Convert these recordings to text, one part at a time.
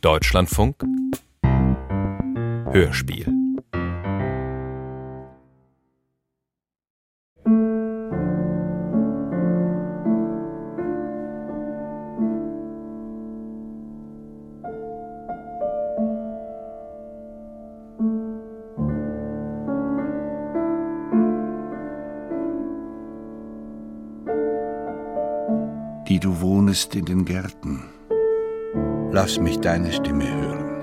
Deutschlandfunk Hörspiel die du wohnest in den Gärten. Lass mich deine Stimme hören.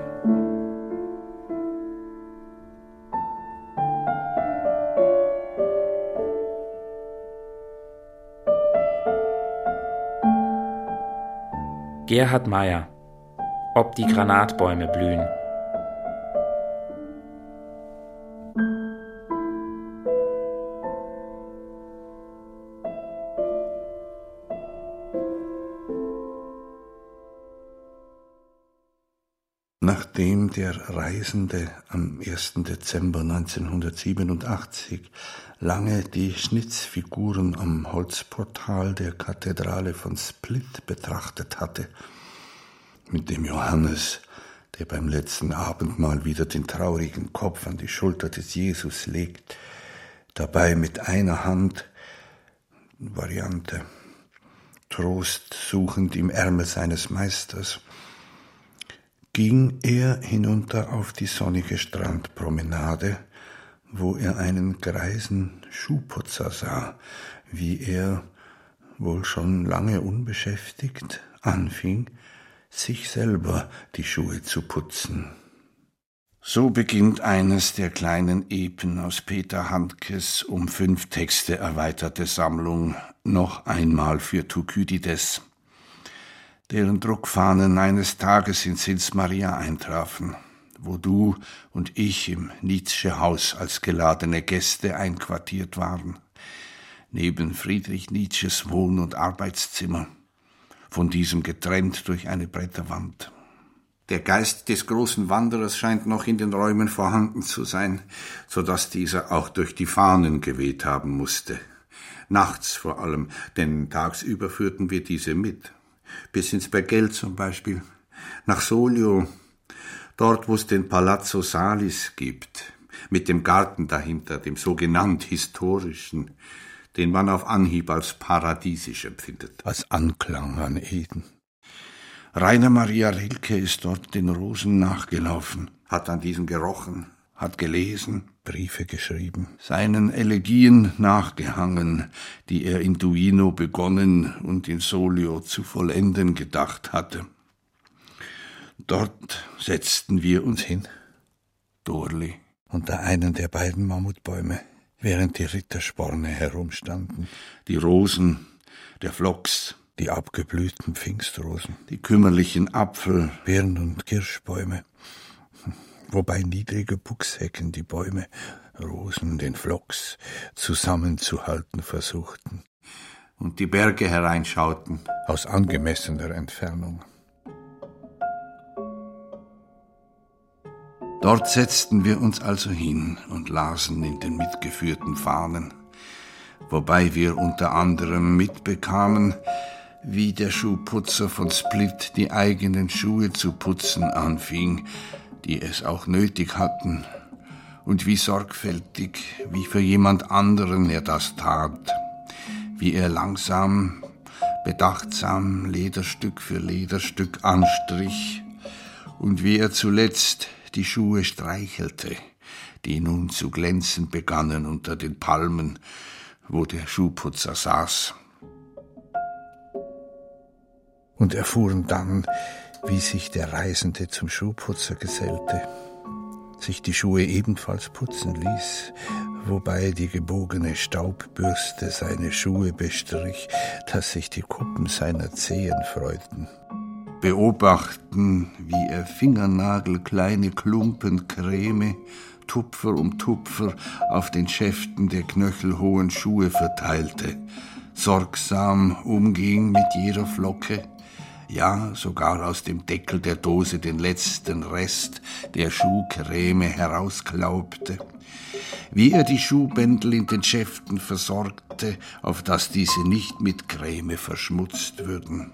Gerhard Meyer Ob die Granatbäume blühen Reisende am 1. Dezember 1987 lange die Schnitzfiguren am Holzportal der Kathedrale von Split betrachtet hatte, mit dem Johannes, der beim letzten Abendmahl wieder den traurigen Kopf an die Schulter des Jesus legt, dabei mit einer Hand Variante Trost suchend im Ärmel seines Meisters, ging er hinunter auf die sonnige Strandpromenade, wo er einen greisen Schuhputzer sah, wie er, wohl schon lange unbeschäftigt, anfing, sich selber die Schuhe zu putzen. So beginnt eines der kleinen Epen aus Peter Handkes um fünf Texte erweiterte Sammlung noch einmal für Thukydides deren Druckfahnen eines Tages in Sils Maria eintrafen, wo du und ich im Nietzsche-Haus als geladene Gäste einquartiert waren, neben Friedrich Nietzsches Wohn- und Arbeitszimmer, von diesem getrennt durch eine Bretterwand. Der Geist des großen Wanderers scheint noch in den Räumen vorhanden zu sein, so dass dieser auch durch die Fahnen geweht haben musste. Nachts vor allem, denn tagsüber führten wir diese mit bis ins Bergell zum Beispiel, nach Solio, dort wo es den Palazzo Salis gibt, mit dem Garten dahinter, dem sogenannt historischen, den man auf Anhieb als paradiesisch empfindet. Als Anklang an Eden. Rainer Maria Rilke ist dort den Rosen nachgelaufen, hat an diesen gerochen, hat gelesen, Briefe geschrieben, seinen Elegien nachgehangen, die er in Duino begonnen und in Solio zu vollenden gedacht hatte. Dort setzten wir uns hin, Dorli, unter einen der beiden Mammutbäume, während die Rittersporne herumstanden, die Rosen, der Flocks, die abgeblühten Pfingstrosen, die kümmerlichen Apfel, Birn- und Kirschbäume, wobei niedrige Buchshecken die Bäume, Rosen, den Flocks zusammenzuhalten versuchten. Und die Berge hereinschauten. Aus angemessener Entfernung. Dort setzten wir uns also hin und lasen in den mitgeführten Fahnen, wobei wir unter anderem mitbekamen, wie der Schuhputzer von Split die eigenen Schuhe zu putzen anfing, die es auch nötig hatten, und wie sorgfältig, wie für jemand anderen er das tat, wie er langsam, bedachtsam Lederstück für Lederstück anstrich. Und wie er zuletzt die Schuhe streichelte, die nun zu glänzen begannen unter den Palmen, wo der Schuhputzer saß. Und erfuhren dann, wie sich der Reisende zum Schuhputzer gesellte, sich die Schuhe ebenfalls putzen ließ, wobei die gebogene Staubbürste seine Schuhe bestrich, dass sich die Kuppen seiner Zehen freuten. Beobachten, wie er fingernagelkleine Klumpen Creme Tupfer um Tupfer auf den Schäften der knöchelhohen Schuhe verteilte, sorgsam umging mit jeder Flocke, ja sogar aus dem Deckel der Dose den letzten Rest der Schuhcreme herausklaubte, wie er die Schuhbändel in den Schäften versorgte, auf dass diese nicht mit Creme verschmutzt würden.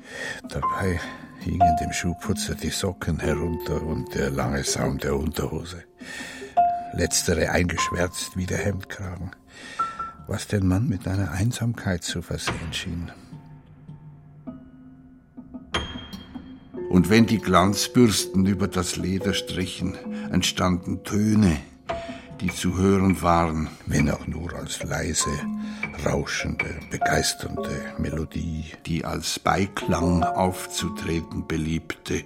Dabei hingen dem Schuhputzer die Socken herunter und der lange Saum der Unterhose. Letztere eingeschwärzt wie der Hemdkragen, was den Mann mit einer Einsamkeit zu versehen schien. Und wenn die Glanzbürsten über das Leder strichen, entstanden Töne, die zu hören waren, wenn auch nur als leise, rauschende, begeisternde Melodie, die als Beiklang aufzutreten beliebte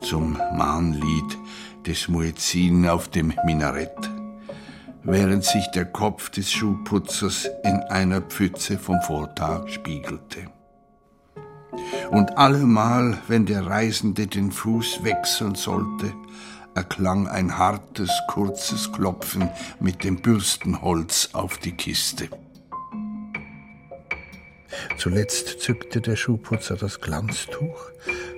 zum Mahnlied des Muezzin auf dem Minarett, während sich der Kopf des Schuhputzers in einer Pfütze vom Vortag spiegelte. Und allemal, wenn der Reisende den Fuß wechseln sollte, erklang ein hartes, kurzes Klopfen mit dem Bürstenholz auf die Kiste. Zuletzt zückte der Schuhputzer das Glanztuch,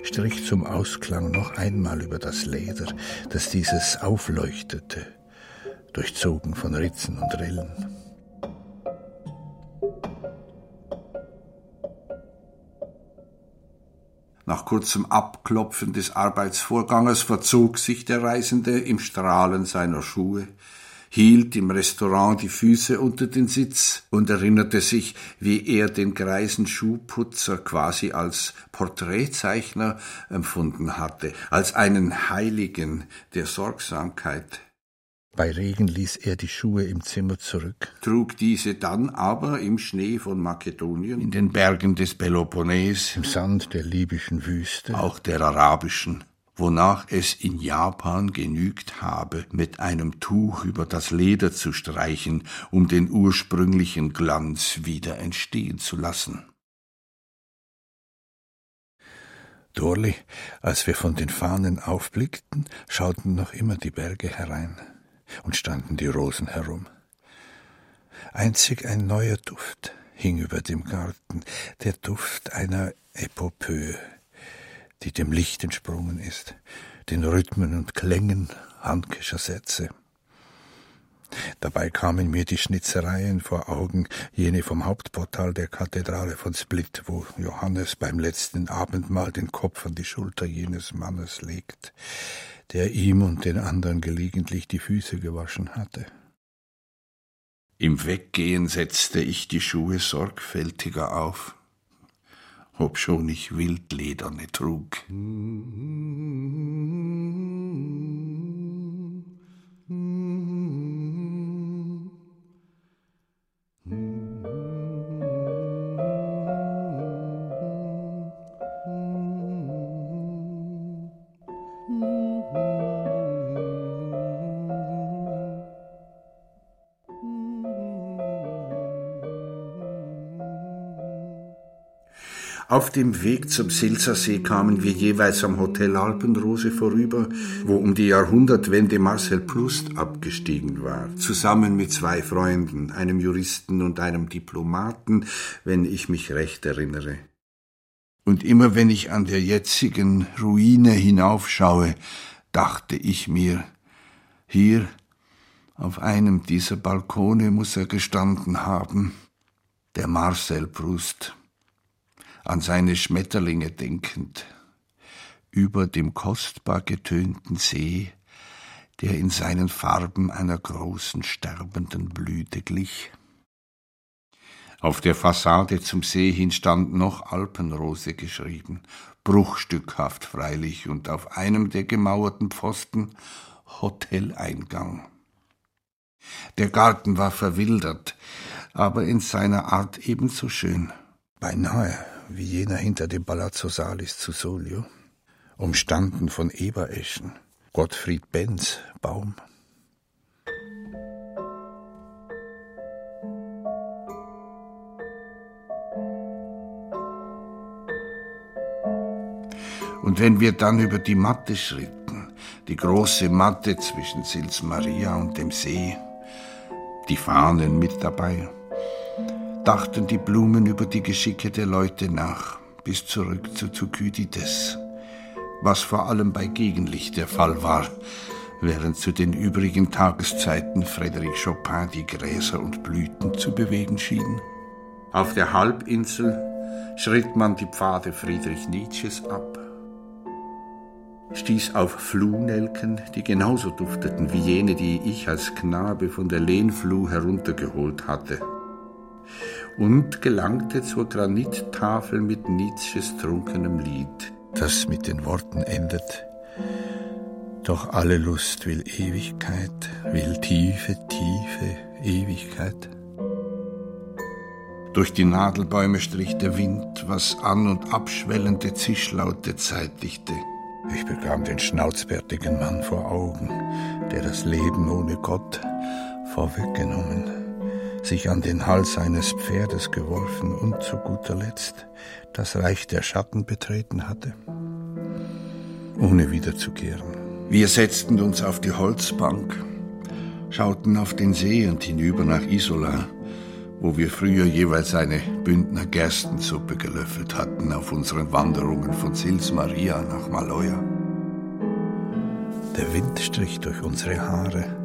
strich zum Ausklang noch einmal über das Leder, das dieses aufleuchtete, durchzogen von Ritzen und Rillen. Nach kurzem Abklopfen des Arbeitsvorganges verzog sich der Reisende im Strahlen seiner Schuhe, hielt im Restaurant die Füße unter den Sitz und erinnerte sich, wie er den greisen Schuhputzer quasi als Porträtzeichner empfunden hatte, als einen Heiligen der Sorgsamkeit. Bei Regen ließ er die Schuhe im Zimmer zurück, trug diese dann aber im Schnee von Makedonien, in den Bergen des Peloponnes, im Sand der libyschen Wüste, auch der arabischen, wonach es in Japan genügt habe, mit einem Tuch über das Leder zu streichen, um den ursprünglichen Glanz wieder entstehen zu lassen. Dorli, als wir von den Fahnen aufblickten, schauten noch immer die Berge herein und standen die Rosen herum. Einzig ein neuer Duft hing über dem Garten, der Duft einer Epopöe, die dem Licht entsprungen ist, den Rhythmen und Klängen handkischer Sätze. Dabei kamen mir die Schnitzereien vor Augen, jene vom Hauptportal der Kathedrale von Split, wo Johannes beim letzten Abendmahl den Kopf an die Schulter jenes Mannes legt, der ihm und den anderen gelegentlich die Füße gewaschen hatte. Im Weggehen setzte ich die Schuhe sorgfältiger auf, obschon ich Wildlederne trug. Auf dem Weg zum Silsersee kamen wir jeweils am Hotel Alpenrose vorüber, wo um die Jahrhundertwende Marcel Proust abgestiegen war, zusammen mit zwei Freunden, einem Juristen und einem Diplomaten, wenn ich mich recht erinnere. Und immer wenn ich an der jetzigen Ruine hinaufschaue, dachte ich mir, hier auf einem dieser Balkone muss er gestanden haben, der Marcel Proust an seine Schmetterlinge denkend, über dem kostbar getönten See, der in seinen Farben einer großen sterbenden Blüte glich. Auf der Fassade zum See hin stand noch Alpenrose geschrieben, bruchstückhaft freilich, und auf einem der gemauerten Pfosten Hoteleingang. Der Garten war verwildert, aber in seiner Art ebenso schön. Beinahe wie jener hinter dem Palazzo Salis zu Solio, umstanden von Ebereschen, Gottfried Benz Baum. Und wenn wir dann über die Matte schritten, die große Matte zwischen Sils Maria und dem See, die Fahnen mit dabei, dachten die Blumen über die Geschicke der Leute nach, bis zurück zu Thukydides, was vor allem bei Gegenlicht der Fall war, während zu den übrigen Tageszeiten Frédéric Chopin die Gräser und Blüten zu bewegen schien. Auf der Halbinsel schritt man die Pfade Friedrich Nietzsches ab, stieß auf Fluhnelken, die genauso dufteten wie jene, die ich als Knabe von der Lehnfluh heruntergeholt hatte, und gelangte zur Granittafel mit Nietzsches trunkenem Lied, das mit den Worten endet. Doch alle Lust will Ewigkeit, will tiefe, tiefe Ewigkeit. Durch die Nadelbäume strich der Wind, was an und abschwellende Zischlaute zeitigte. Ich bekam den schnauzbärtigen Mann vor Augen, der das Leben ohne Gott vorweggenommen, sich an den Hals eines Pferdes geworfen und zu guter Letzt das Reich der Schatten betreten hatte, ohne wiederzukehren. Wir setzten uns auf die Holzbank, schauten auf den See und hinüber nach Isola, wo wir früher jeweils eine Bündner Gerstensuppe gelöffelt hatten auf unseren Wanderungen von Sils Maria nach Maloja. Der Wind strich durch unsere Haare,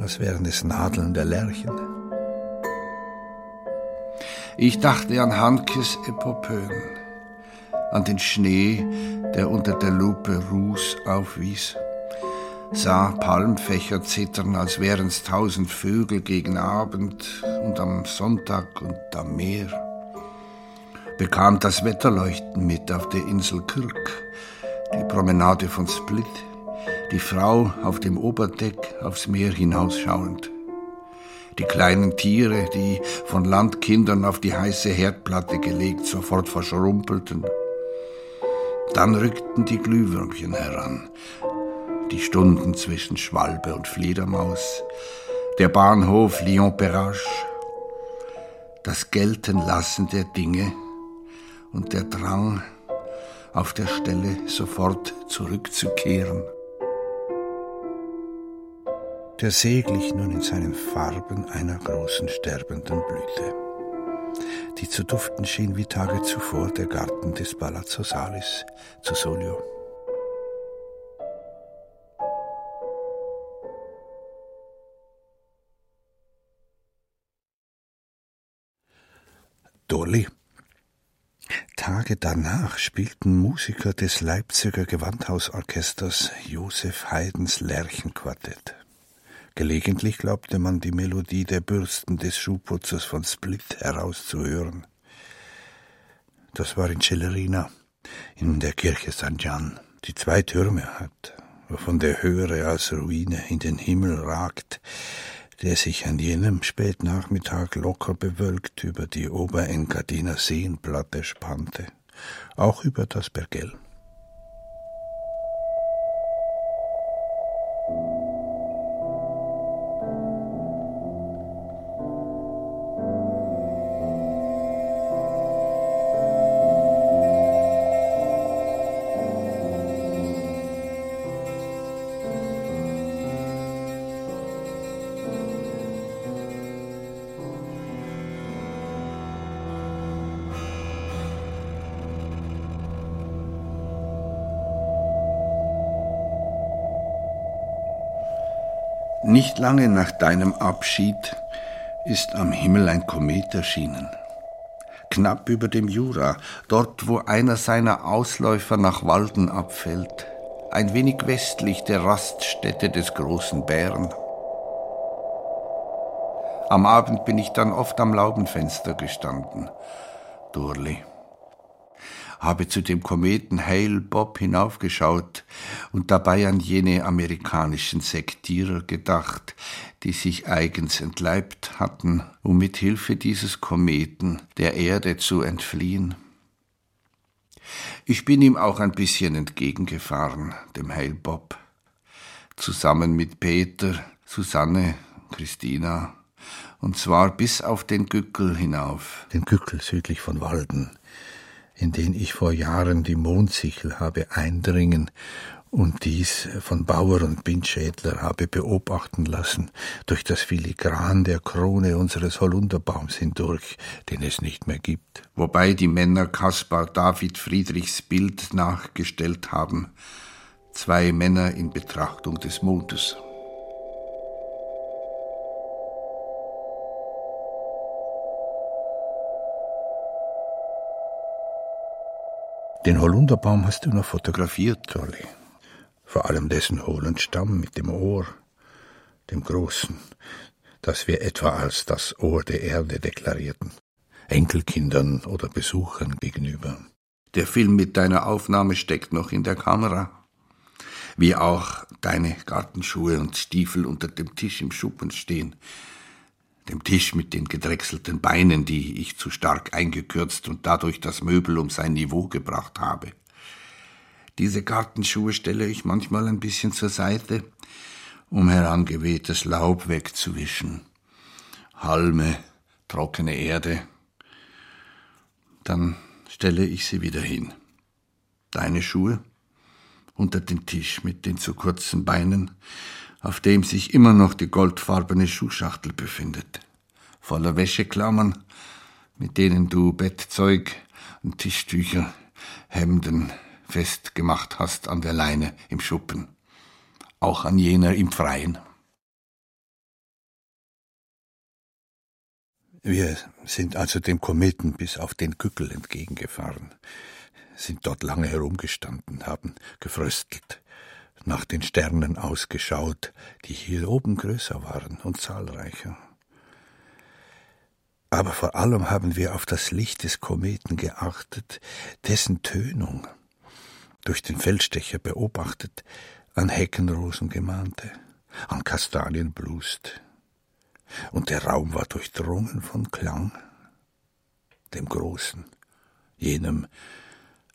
als wären es Nadeln der Lerchen. Ich dachte an Hankes Epopöen, an den Schnee, der unter der Lupe Ruß aufwies sah Palmfächer zittern, als wären's tausend Vögel gegen Abend und am Sonntag und am Meer. Bekam das Wetterleuchten mit auf der Insel Kirk, die Promenade von Split, die Frau auf dem Oberdeck aufs Meer hinausschauend. Die kleinen Tiere, die von Landkindern auf die heiße Herdplatte gelegt sofort verschrumpelten. Dann rückten die Glühwürmchen heran, die Stunden zwischen Schwalbe und Fledermaus, der Bahnhof Lyon-Perrache, das Geltenlassen der Dinge und der Drang, auf der Stelle sofort zurückzukehren. Der See glich nun in seinen Farben einer großen sterbenden Blüte, die zu duften schien wie Tage zuvor der Garten des Palazzo Salis zu Solio. Dolly. Tage danach spielten Musiker des Leipziger Gewandhausorchesters Josef Haydns Lerchenquartett. Gelegentlich glaubte man die Melodie der Bürsten des Schuhputzers von Split herauszuhören. Das war in Celerina, in der Kirche St. Gian, die zwei Türme hat, wovon der höhere als Ruine in den Himmel ragt, der sich an jenem Spätnachmittag locker bewölkt über die Oberenkadiner Seenplatte spannte, auch über das Bergell. Lange nach deinem Abschied ist am Himmel ein Komet erschienen. Knapp über dem Jura, dort wo einer seiner Ausläufer nach Walden abfällt, ein wenig westlich der Raststätte des großen Bären. Am Abend bin ich dann oft am Laubenfenster gestanden, Durli habe zu dem Kometen Hale Bob hinaufgeschaut und dabei an jene amerikanischen Sektierer gedacht, die sich eigens entleibt hatten, um mit Hilfe dieses Kometen der Erde zu entfliehen. Ich bin ihm auch ein bisschen entgegengefahren, dem Hale Bob, zusammen mit Peter, Susanne, Christina, und zwar bis auf den Gückel hinauf. Den Gückel südlich von Walden, in den ich vor Jahren die Mondsichel habe eindringen und dies von Bauer und Bindschädler habe beobachten lassen, durch das Filigran der Krone unseres Holunderbaums hindurch, den es nicht mehr gibt. Wobei die Männer Kaspar David Friedrichs Bild nachgestellt haben, zwei Männer in Betrachtung des Mondes. Den Holunderbaum hast du noch fotografiert, Dolly. Vor allem dessen hohlen Stamm mit dem Ohr, dem großen, das wir etwa als das Ohr der Erde deklarierten, Enkelkindern oder Besuchern gegenüber. Der Film mit deiner Aufnahme steckt noch in der Kamera. Wie auch deine Gartenschuhe und Stiefel unter dem Tisch im Schuppen stehen. Dem Tisch mit den gedrechselten Beinen, die ich zu stark eingekürzt und dadurch das Möbel um sein Niveau gebracht habe. Diese Gartenschuhe stelle ich manchmal ein bisschen zur Seite, um herangewehtes Laub wegzuwischen. Halme, trockene Erde. Dann stelle ich sie wieder hin. Deine Schuhe unter den Tisch mit den zu kurzen Beinen, auf dem sich immer noch die goldfarbene Schuhschachtel befindet, voller Wäscheklammern, mit denen du Bettzeug und Tischtücher, Hemden, festgemacht hast an der Leine im Schuppen, auch an jener im Freien. Wir sind also dem Kometen bis auf den Kückel entgegengefahren, sind dort lange herumgestanden, haben gefröstelt, nach den Sternen ausgeschaut, die hier oben größer waren und zahlreicher. Aber vor allem haben wir auf das Licht des Kometen geachtet, dessen Tönung durch den Feldstecher beobachtet, an Heckenrosen gemahnte, an Kastanien blust. Und der Raum war durchdrungen von Klang, dem Großen, jenem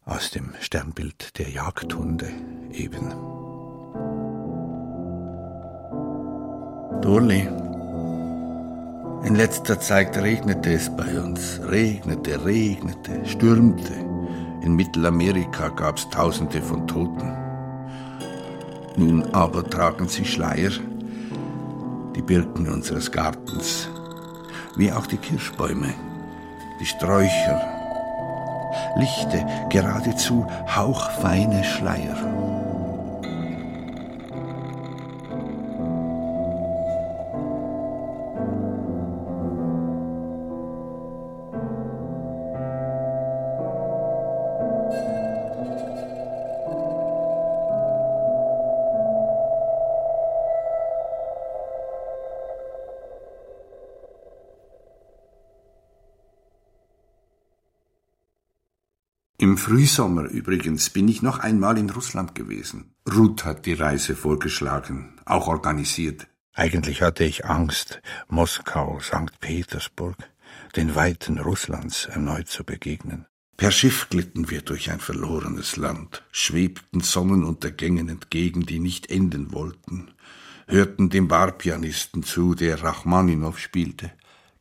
aus dem Sternbild der Jagdhunde eben. Dorli, in letzter Zeit regnete es bei uns, regnete, regnete, stürmte. In Mittelamerika gab es Tausende von Toten. Nun aber tragen sie Schleier, die Birken unseres Gartens, wie auch die Kirschbäume, die Sträucher, lichte, geradezu hauchfeine Schleier. Frühsommer übrigens bin ich noch einmal in Russland gewesen. Ruth hat die Reise vorgeschlagen, auch organisiert. Eigentlich hatte ich Angst, Moskau, St. Petersburg, den Weiten Russlands erneut zu begegnen. Per Schiff glitten wir durch ein verlorenes Land, schwebten Sonnenuntergängen entgegen, die nicht enden wollten, hörten dem Barpianisten zu, der Rachmaninow spielte,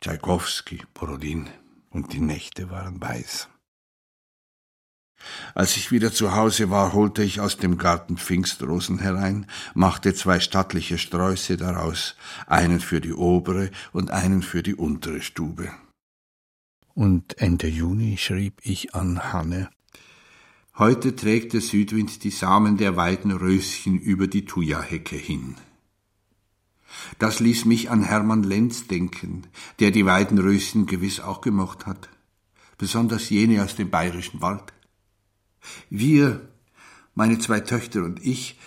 Tschaikowski, Borodin, und die Nächte waren weiß. Als ich wieder zu Hause war, holte ich aus dem Garten Pfingstrosen herein, machte zwei stattliche Sträuße daraus, einen für die obere und einen für die untere Stube. Und Ende Juni schrieb ich an Hanne. Heute trägt der Südwind die Samen der Weidenröschen über die Thuja-Hecke hin. Das ließ mich an Hermann Lenz denken, der die Weidenröschen gewiss auch gemocht hat, besonders jene aus dem bayerischen Wald. Wir, meine zwei Töchter und ich,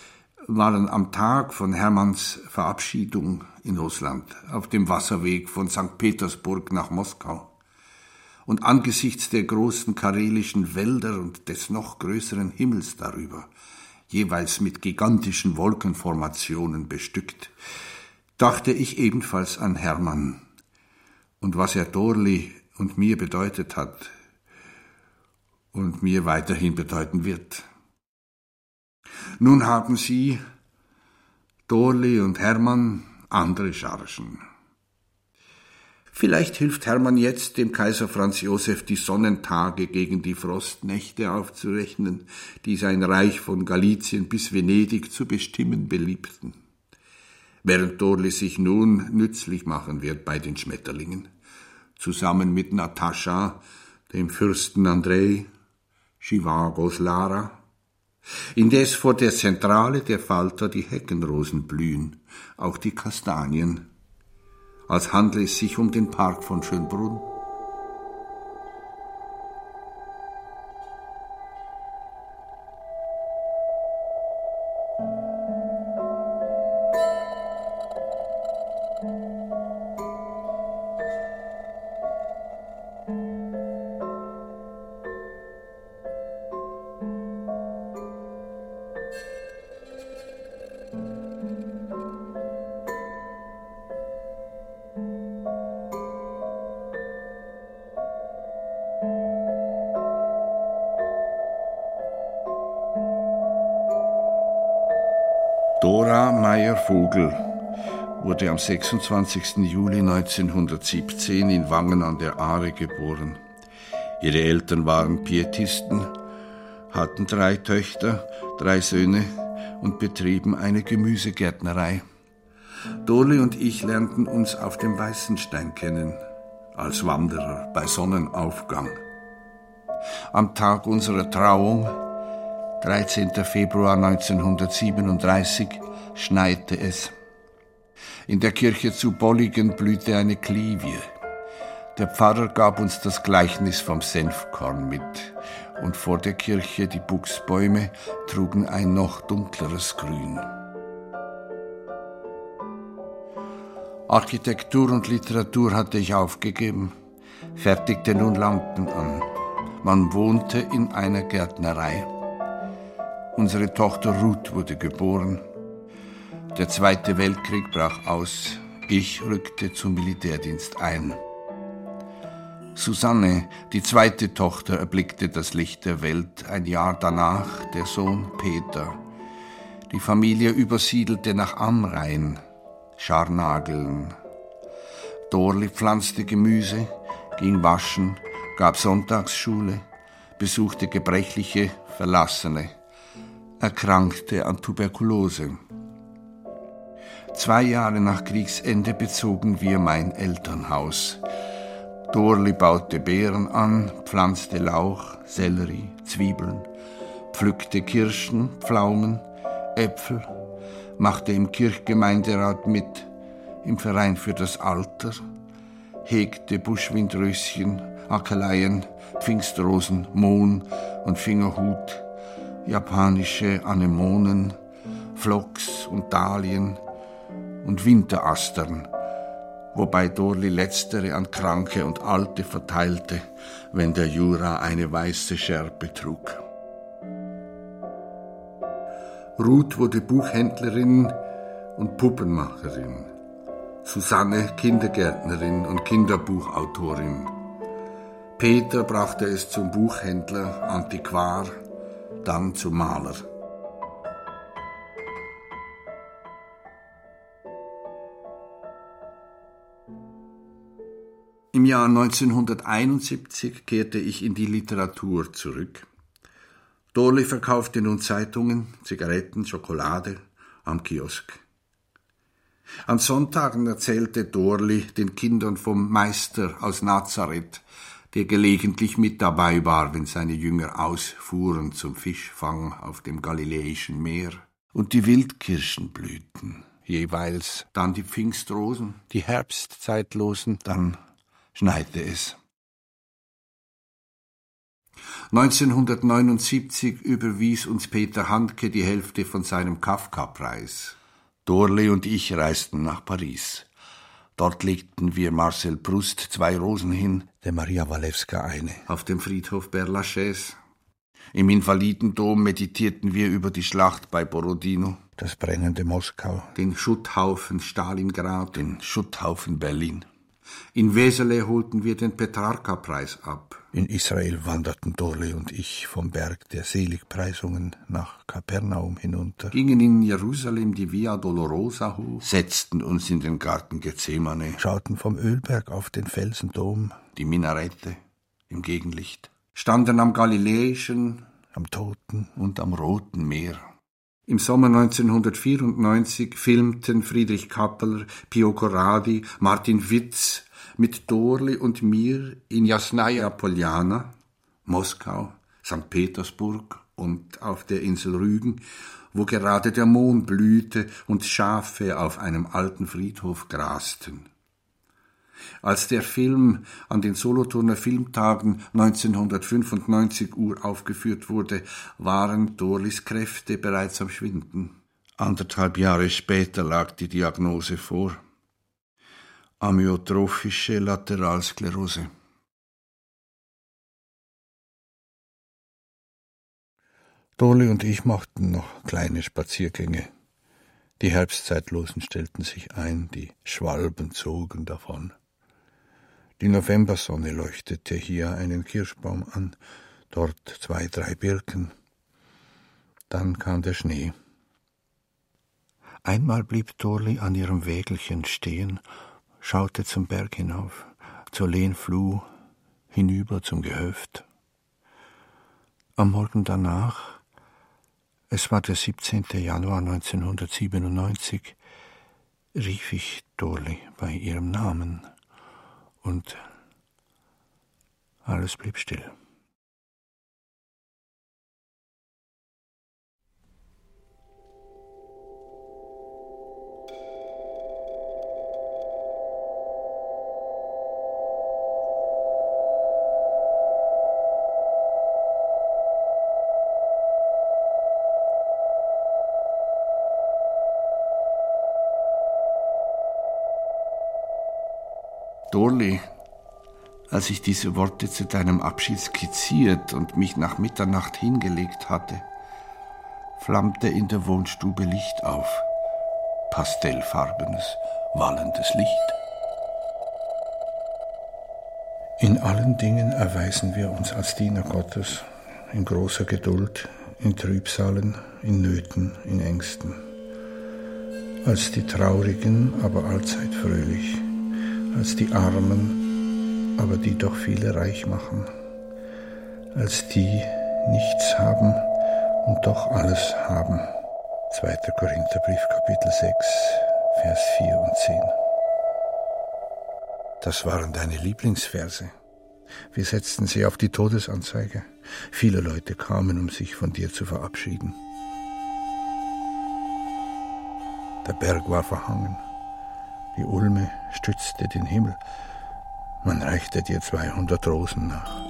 waren am Tag von Hermanns Verabschiedung in Russland auf dem Wasserweg von St. Petersburg nach Moskau. Und angesichts der großen karelischen Wälder und des noch größeren Himmels darüber, jeweils mit gigantischen Wolkenformationen bestückt, dachte ich ebenfalls an Hermann und was er Dorli und mir bedeutet hat, und mir weiterhin bedeuten wird. Nun haben Sie, Dorli und Hermann, andere Chargen. Vielleicht hilft Hermann jetzt dem Kaiser Franz Josef die Sonnentage gegen die Frostnächte aufzurechnen, die sein Reich von Galizien bis Venedig zu bestimmen beliebten. Während Dorli sich nun nützlich machen wird bei den Schmetterlingen, zusammen mit Natascha, dem Fürsten Andrei Chivagos Lara, indes vor der Zentrale der Falter die Heckenrosen blühen, auch die Kastanien, als handle es sich um den Park von Schönbrunn. Meyer-Vogel wurde am 26. Juli 1917 in Wangen an der Aare geboren. Ihre Eltern waren Pietisten, hatten drei Töchter, drei Söhne und betrieben eine Gemüsegärtnerei. Dorli und ich lernten uns auf dem Weißenstein kennen, als Wanderer bei Sonnenaufgang. Am Tag unserer Trauung, 13. Februar 1937, schneite es. In der Kirche zu Bolligen blühte eine Klivie. Der Pfarrer gab uns das Gleichnis vom Senfkorn mit, und vor der Kirche die Buchsbäume trugen ein noch dunkleres Grün. Architektur und Literatur hatte ich aufgegeben, fertigte nun Lampen an. Man wohnte in einer Gärtnerei. Unsere Tochter Ruth wurde geboren. Der Zweite Weltkrieg brach aus. Ich rückte zum Militärdienst ein. Susanne, die zweite Tochter, erblickte das Licht der Welt. Ein Jahr danach der Sohn Peter. Die Familie übersiedelte nach Amrain, Scharnageln. Dorli pflanzte Gemüse, ging waschen, gab Sonntagsschule, besuchte gebrechliche, Verlassene, erkrankte an Tuberkulose. Zwei Jahre nach Kriegsende bezogen wir mein Elternhaus. Dorli baute Beeren an, pflanzte Lauch, Sellerie, Zwiebeln, pflückte Kirschen, Pflaumen, Äpfel, machte im Kirchgemeinderat mit, im Verein für das Alter, hegte Buschwindröschen, Akeleien, Pfingstrosen, Mohn und Fingerhut, japanische Anemonen, Phlox und Dahlien, und Winterastern, wobei Dorli letztere an Kranke und Alte verteilte, wenn der Jura eine weiße Schärpe trug. Ruth wurde Buchhändlerin und Puppenmacherin, Susanne Kindergärtnerin und Kinderbuchautorin. Peter brachte es zum Buchhändler, Antiquar, dann zum Maler. Im Jahr 1971 kehrte ich in die Literatur zurück. Dorli verkaufte nun Zeitungen, Zigaretten, Schokolade am Kiosk. An Sonntagen erzählte Dorli den Kindern vom Meister aus Nazareth, der gelegentlich mit dabei war, wenn seine Jünger ausfuhren zum Fischfang auf dem Galiläischen Meer. Und die Wildkirschen blühten, jeweils dann die Pfingstrosen, die Herbstzeitlosen, dann schneite es. 1979 überwies uns Peter Handke die Hälfte von seinem Kafka-Preis. Dorle und ich reisten nach Paris. Dort legten wir Marcel Proust zwei Rosen hin, der Maria Walewska eine. Auf dem Friedhof Père Lachaise. Im Invalidendom meditierten wir über die Schlacht bei Borodino, das brennende Moskau, den Schutthaufen Stalingrad, den Schutthaufen Berlin. In Wesele holten wir den Petrarca-Preis ab. In Israel wanderten Dorle und ich vom Berg der Seligpreisungen nach Kapernaum hinunter, gingen in Jerusalem die Via Dolorosa hoch, setzten uns in den Garten Gethsemane, schauten vom Ölberg auf den Felsendom, die Minarette im Gegenlicht, standen am Galiläischen, am Toten und am Roten Meer. Im Sommer 1994 filmten Friedrich Kappeler, Pio Corradi, Martin Witz mit Dorli und mir in Jasnaja Poljana, Moskau, St. Petersburg und auf der Insel Rügen, wo gerade der Mohn blühte und Schafe auf einem alten Friedhof grasten. Als der Film an den Solothurner Filmtagen 1995 uraufgeführt wurde, waren Dorlis Kräfte bereits am Schwinden. Anderthalb Jahre später lag die Diagnose vor. Amyotrophische Lateralsklerose. Dorli und ich machten noch kleine Spaziergänge. Die Herbstzeitlosen stellten sich ein, die Schwalben zogen davon. Die Novembersonne leuchtete hier einen Kirschbaum an, dort zwei, drei Birken. Dann kam der Schnee. Einmal blieb Dorli an ihrem Wägelchen stehen, schaute zum Berg hinauf, zur Lehnfluh, hinüber zum Gehöft. Am Morgen danach, es war der 17. Januar 1997, rief ich Dorli bei ihrem Namen und alles blieb still. Dorli, als ich diese Worte zu deinem Abschied skizziert und mich nach Mitternacht hingelegt hatte, flammte in der Wohnstube Licht auf, pastellfarbenes, wallendes Licht. In allen Dingen erweisen wir uns als Diener Gottes, in großer Geduld, in Trübsalen, in Nöten, in Ängsten, als die Traurigen, aber allzeit fröhlich als die Armen, aber die doch viele reich machen, als die nichts haben und doch alles haben. 2. Korintherbrief Kapitel 6, Vers 4 und 10. Das waren deine Lieblingsverse. Wir setzten sie auf die Todesanzeige. Viele Leute kamen, um sich von dir zu verabschieden. Der Berg war verhangen. Die Ulme stützte den Himmel. Man reichte dir 200 Rosen nach.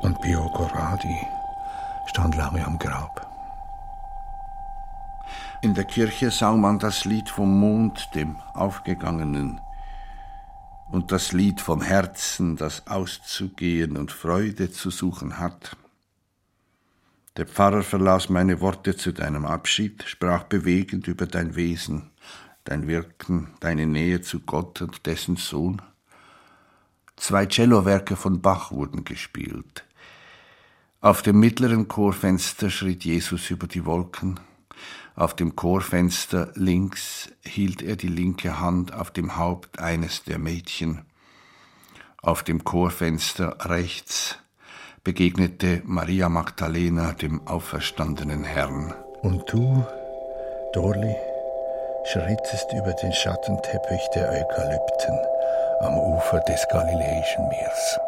Und Biogoradi stand lange am Grab. In der Kirche sang man das Lied vom Mond, dem Aufgegangenen, und das Lied vom Herzen, das auszugehen und Freude zu suchen hat. Der Pfarrer verlas meine Worte zu deinem Abschied, sprach bewegend über dein Wesen, dein Wirken, deine Nähe zu Gott und dessen Sohn. Zwei Cellowerke von Bach wurden gespielt. Auf dem mittleren Chorfenster schritt Jesus über die Wolken. Auf dem Chorfenster links hielt er die linke Hand auf dem Haupt eines der Mädchen. Auf dem Chorfenster rechts begegnete Maria Magdalena dem auferstandenen Herrn. Und du, Dorli, schrittest über den Schattenteppich der Eukalypten am Ufer des Galiläischen Meers.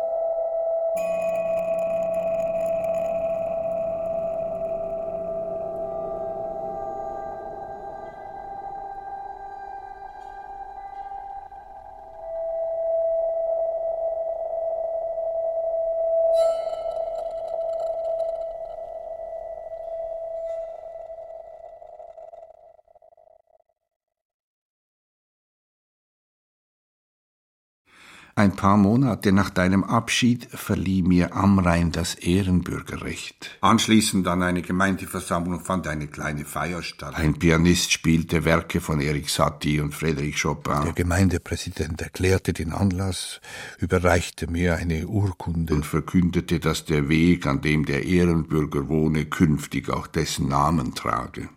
Ein paar Monate nach deinem Abschied verlieh mir Amrain das Ehrenbürgerrecht. Anschließend an eine Gemeindeversammlung fand eine kleine Feier statt. Ein Pianist spielte Werke von Erik Satie und Frédéric Chopin. Der Gemeindepräsident erklärte den Anlass, überreichte mir eine Urkunde und verkündete, dass der Weg, an dem der Ehrenbürger wohne, künftig auch dessen Namen trage.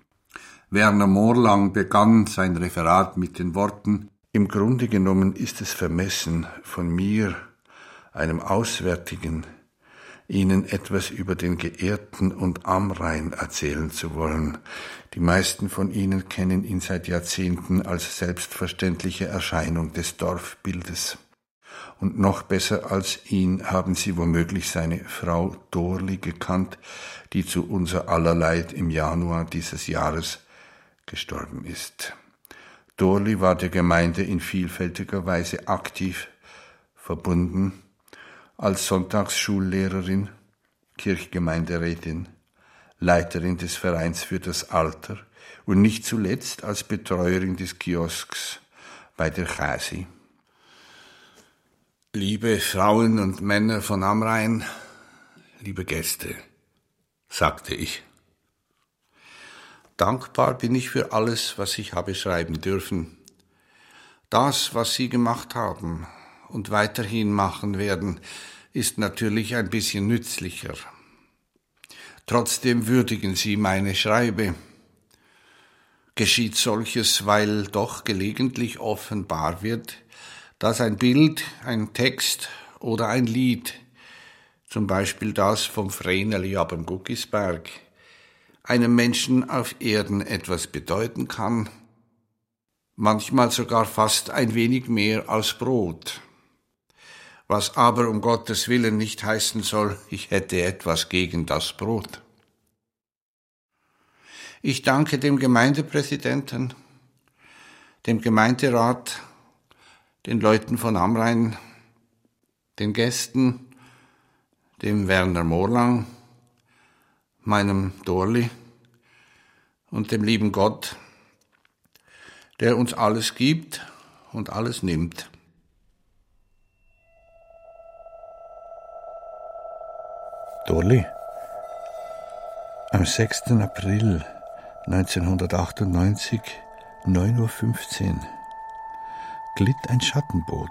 Werner Morlang begann sein Referat mit den Worten im Grunde genommen ist es vermessen von mir, einem Auswärtigen, Ihnen etwas über den Geehrten und Amrain erzählen zu wollen. Die meisten von Ihnen kennen ihn seit Jahrzehnten als selbstverständliche Erscheinung des Dorfbildes. Und noch besser als ihn haben Sie womöglich seine Frau Dorli gekannt, die zu unser aller Leid im Januar dieses Jahres gestorben ist. Dorli war der Gemeinde in vielfältiger Weise aktiv verbunden, als Sonntagsschullehrerin, Kirchgemeinderätin, Leiterin des Vereins für das Alter und nicht zuletzt als Betreuerin des Kiosks bei der Chasi. Liebe Frauen und Männer von Amrain, liebe Gäste, sagte ich. Dankbar bin ich für alles, was ich habe schreiben dürfen. Das, was Sie gemacht haben und weiterhin machen werden, ist natürlich ein bisschen nützlicher. Trotzdem würdigen Sie meine Schreibe. geschieht solches, weil doch gelegentlich offenbar wird, dass ein Bild, ein Text oder ein Lied, zum Beispiel das vom Vreneli ab dem Guckisberg, einem Menschen auf Erden etwas bedeuten kann, manchmal sogar fast ein wenig mehr als Brot, was aber um Gottes willen nicht heißen soll, ich hätte etwas gegen das Brot. Ich danke dem Gemeindepräsidenten, dem Gemeinderat, den Leuten von Amrhein, den Gästen, dem Werner Morlang, meinem Dorli und dem lieben Gott, der uns alles gibt und alles nimmt. Dorli, am 6. April 1998, 9.15 Uhr, glitt ein Schattenboot,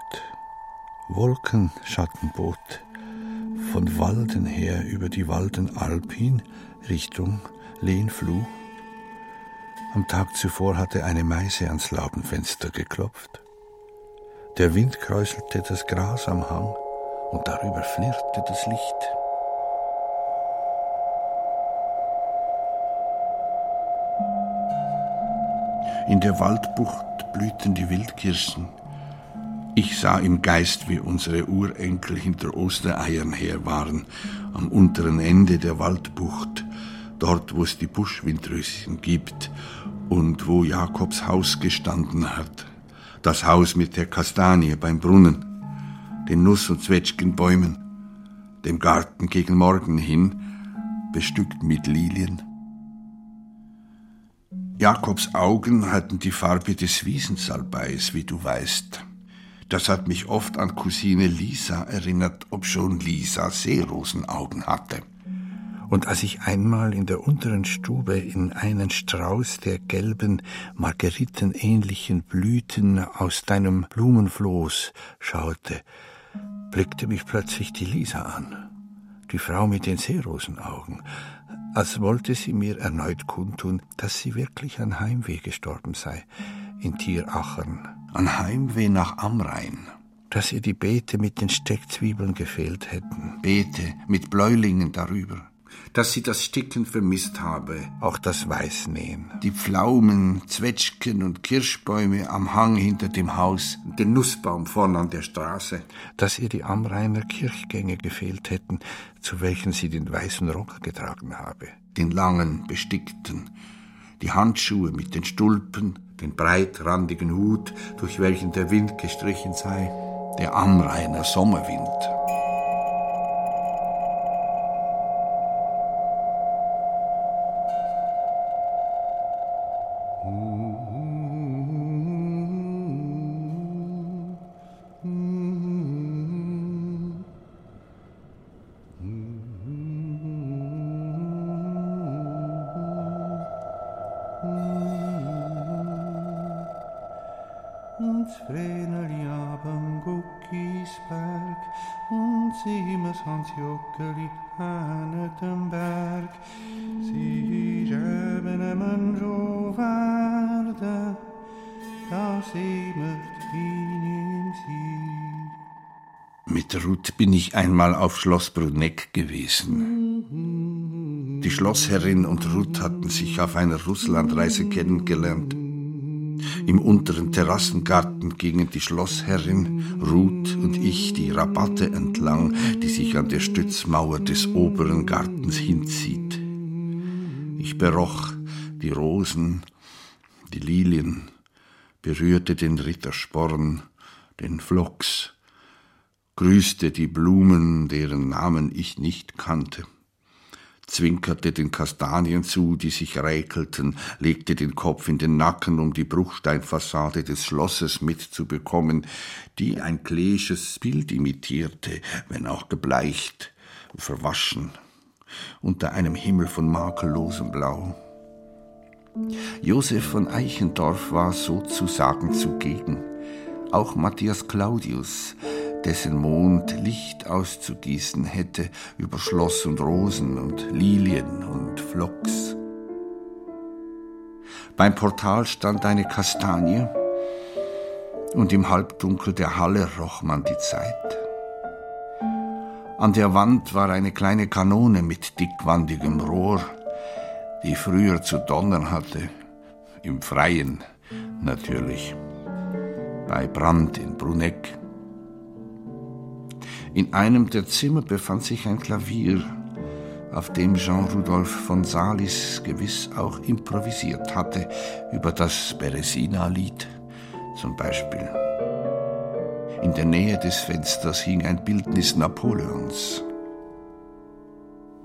Wolkenschattenboot, von Walden her über die Walden Alpin Richtung Lehnfluh. Am Tag zuvor hatte eine Meise ans Laubenfenster geklopft. Der Wind kräuselte das Gras am Hang und darüber flirrte das Licht. In der Waldbucht blühten die Wildkirschen. Ich sah im Geist, wie unsere Urenkel hinter Ostereiern her waren, am unteren Ende der Waldbucht, dort, wo es die Buschwindröschen gibt und wo Jakobs Haus gestanden hat. Das Haus mit der Kastanie beim Brunnen, den Nuss- und Zwetschgenbäumen, dem Garten gegen Morgen hin, bestückt mit Lilien Jakobs Augen hatten die Farbe des Wiesensalbeis, wie du weißt. Das hat mich oft an Cousine Lisa erinnert, obschon Lisa Seerosenaugen hatte. Und als ich einmal in der unteren Stube in einen Strauß der gelben, margeritenähnlichen Blüten aus deinem Blumenfloß schaute, blickte mich plötzlich die Lisa an, die Frau mit den Seerosenaugen, als wollte sie mir erneut kundtun, dass sie wirklich an Heimweh gestorben sei, in Tierachern. An Heimweh nach Amrhein. Dass ihr die Beete mit den Steckzwiebeln gefehlt hätten. Beete mit Bläulingen darüber dass sie das Sticken vermisst habe. Auch das Weißnähen. Die Pflaumen, Zwetschgen und Kirschbäume am Hang hinter dem Haus, den Nussbaum vorn an der Straße. Dass ihr die Amrainer Kirchgänge gefehlt hätten, zu welchen sie den weißen Rock getragen habe. Den langen, bestickten, die Handschuhe mit den Stulpen, den breitrandigen Hut, durch welchen der Wind gestrichen sei, der Amrainer Sommerwind. Mit Ruth bin ich einmal auf Schloss Bruneck gewesen. Die Schlossherrin und Ruth hatten sich auf einer Russlandreise kennengelernt. Im unteren Terrassengarten gingen die Schlossherrin, Ruth und ich die Rabatte entlang, die sich an der Stützmauer des oberen Gartens hinzieht. Ich beroch die Rosen, die Lilien, berührte den Rittersporn, den Phlox, grüßte die Blumen, deren Namen ich nicht kannte, zwinkerte den Kastanien zu, die sich räkelten, legte den Kopf in den Nacken, um die Bruchsteinfassade des Schlosses mitzubekommen, die ein kleisches Bild imitierte, wenn auch gebleicht, verwaschen, unter einem Himmel von makellosem Blau. Josef von Eichendorff war sozusagen zugegen, auch Matthias Claudius, dessen Mond Licht auszugießen hätte über Schloss und Rosen und Lilien und Phlox. Beim Portal stand eine Kastanie und im Halbdunkel der Halle roch man die Zeit. An der Wand war eine kleine Kanone mit dickwandigem Rohr, die früher zu donnern hatte, im Freien natürlich, bei Brand in Bruneck. In einem der Zimmer befand sich ein Klavier, auf dem Jean-Rudolph von Salis gewiss auch improvisiert hatte, über das Beresina-Lied zum Beispiel. In der Nähe des Fensters hing ein Bildnis Napoleons.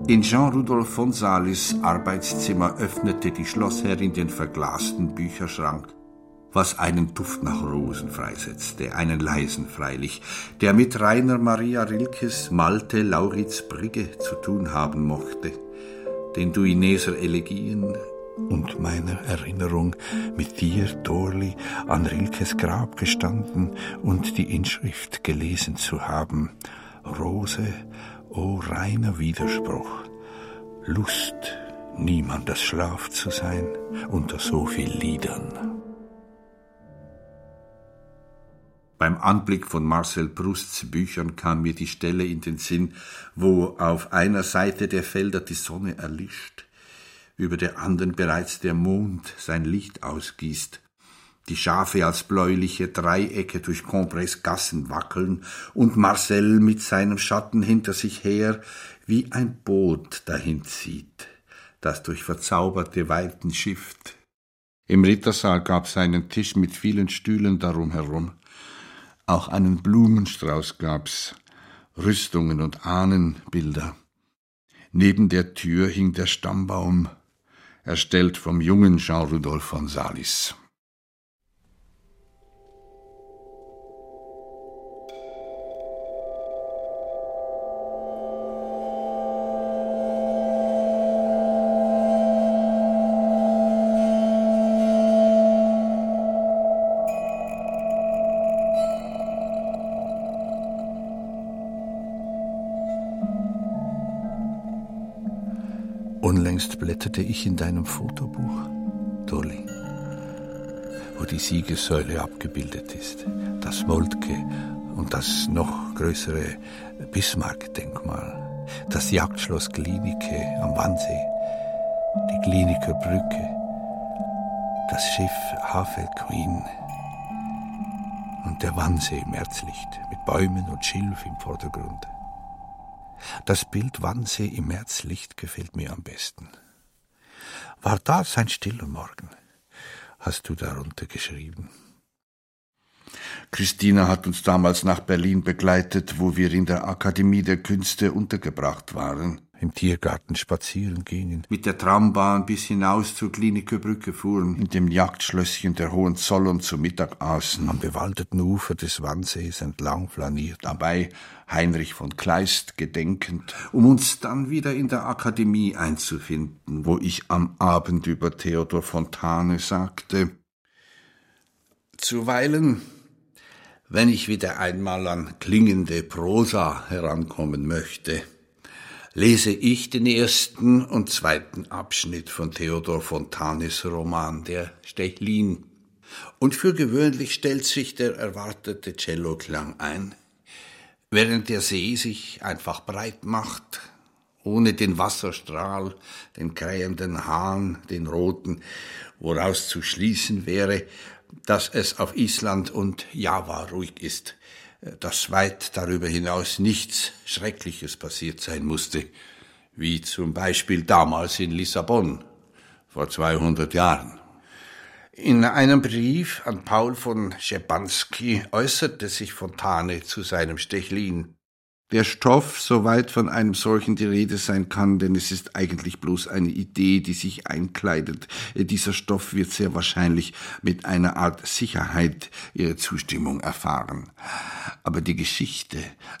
In Jean-Rudolph von Salis Arbeitszimmer öffnete die Schlossherrin den verglasten Bücherschrank was einen Duft nach Rosen freisetzte, einen leisen freilich, der mit Rainer Maria Rilkes Malte Lauritz Brigge zu tun haben mochte, den Duineser Elegien und meiner Erinnerung, mit dir, Dorli, an Rilkes Grab gestanden und die Inschrift gelesen zu haben. Rose, o oh reiner Widerspruch, Lust, niemandes Schlaf zu sein unter so viel Liedern. Beim Anblick von Marcel Prousts Büchern kam mir die Stelle in den Sinn, wo auf einer Seite der Felder die Sonne erlischt, über der anderen bereits der Mond sein Licht ausgießt, die Schafe als bläuliche Dreiecke durch Combres Gassen wackeln und Marcel mit seinem Schatten hinter sich her wie ein Boot dahin zieht, das durch verzauberte Weiten schifft. Im Rittersaal gab's einen Tisch mit vielen Stühlen darum herum. Auch einen Blumenstrauß gab's, Rüstungen und Ahnenbilder. Neben der Tür hing der Stammbaum, erstellt vom jungen Jean-Rudolph von Salis. Blätterte ich in deinem Fotobuch, Dolly, wo die Siegessäule abgebildet ist, das Moltke und das noch größere Bismarck-Denkmal, das Jagdschloss Klinike am Wannsee, die Kliniker Brücke, das Schiff Hafel Queen und der Wannsee im Erzlicht mit Bäumen und Schilf im Vordergrund. Das Bild Wannsee im Märzlicht gefällt mir am besten. War das ein stiller Morgen? Hast du darunter geschrieben? Christina hat uns damals nach Berlin begleitet, wo wir in der Akademie der Künste untergebracht waren im Tiergarten spazieren gingen, mit der Trambahn bis hinaus zur Kliniker Brücke fuhren, in dem Jagdschlösschen der Hohenzollern zu Mittag aßen, am bewaldeten Ufer des Wannsees entlang flaniert, dabei Heinrich von Kleist gedenkend, um uns dann wieder in der Akademie einzufinden, wo ich am Abend über Theodor Fontane sagte, Zuweilen wenn ich wieder einmal an klingende Prosa herankommen möchte, lese ich den ersten und zweiten Abschnitt von Theodor Fontanes Roman Der Stechlin. Und für gewöhnlich stellt sich der erwartete Celloklang ein, während der See sich einfach breit macht, ohne den Wasserstrahl, den krähenden Hahn, den roten, woraus zu schließen wäre, dass es auf Island und Java ruhig ist dass weit darüber hinaus nichts Schreckliches passiert sein musste, wie zum Beispiel damals in Lissabon vor 200 Jahren. In einem Brief an Paul von Schepanski äußerte sich Fontane zu seinem Stechlin der Stoff, soweit von einem solchen die Rede sein kann, denn es ist eigentlich bloß eine Idee, die sich einkleidet. Dieser Stoff wird sehr wahrscheinlich mit einer Art Sicherheit ihre Zustimmung erfahren. Aber die Geschichte,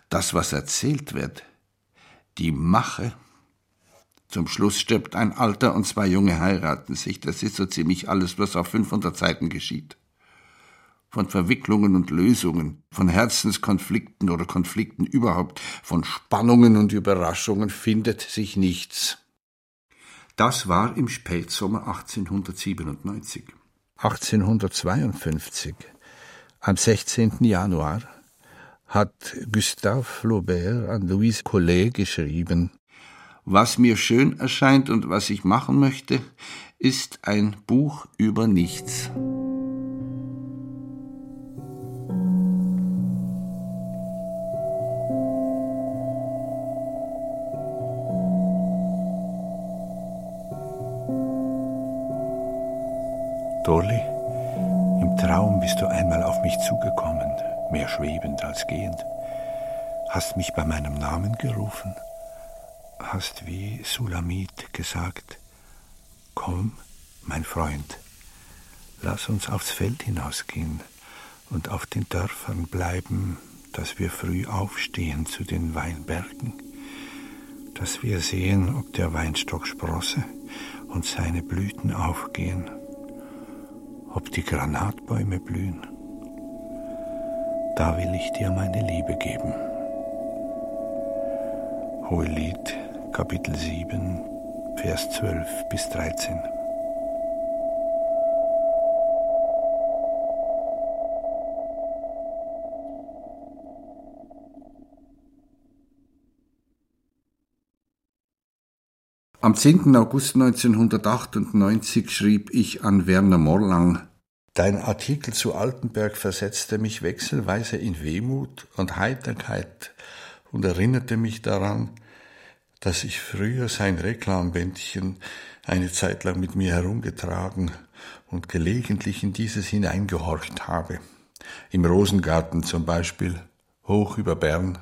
das, was erzählt wird, die Mache, zum Schluss stirbt ein Alter und zwei Junge heiraten sich. Das ist so ziemlich alles, was auf 500 Seiten geschieht von Verwicklungen und Lösungen, von Herzenskonflikten oder Konflikten überhaupt, von Spannungen und Überraschungen findet sich nichts. Das war im Spätsommer 1897. 1852, am 16. Januar, hat Gustave Flaubert an Louise Collet geschrieben Was mir schön erscheint und was ich machen möchte, ist ein Buch über nichts. Schwebend als gehend, hast mich bei meinem Namen gerufen, hast wie Sulamit gesagt, komm, mein Freund, lass uns aufs Feld hinausgehen und auf den Dörfern bleiben, dass wir früh aufstehen zu den Weinbergen, dass wir sehen, ob der Weinstock sprosse und seine Blüten aufgehen ob die Granatbäume blühen. Da will ich dir meine Liebe geben. Hohelied, Kapitel 7, Vers 12 bis 13. Am 10. August 1998 schrieb ich an Werner Morlang, Dein Artikel zu Altenberg versetzte mich wechselweise in Wehmut und Heiterkeit und erinnerte mich daran, dass ich früher sein Reklambändchen eine Zeit lang mit mir herumgetragen und gelegentlich in dieses hineingehorcht habe. Im Rosengarten zum Beispiel, hoch über Bern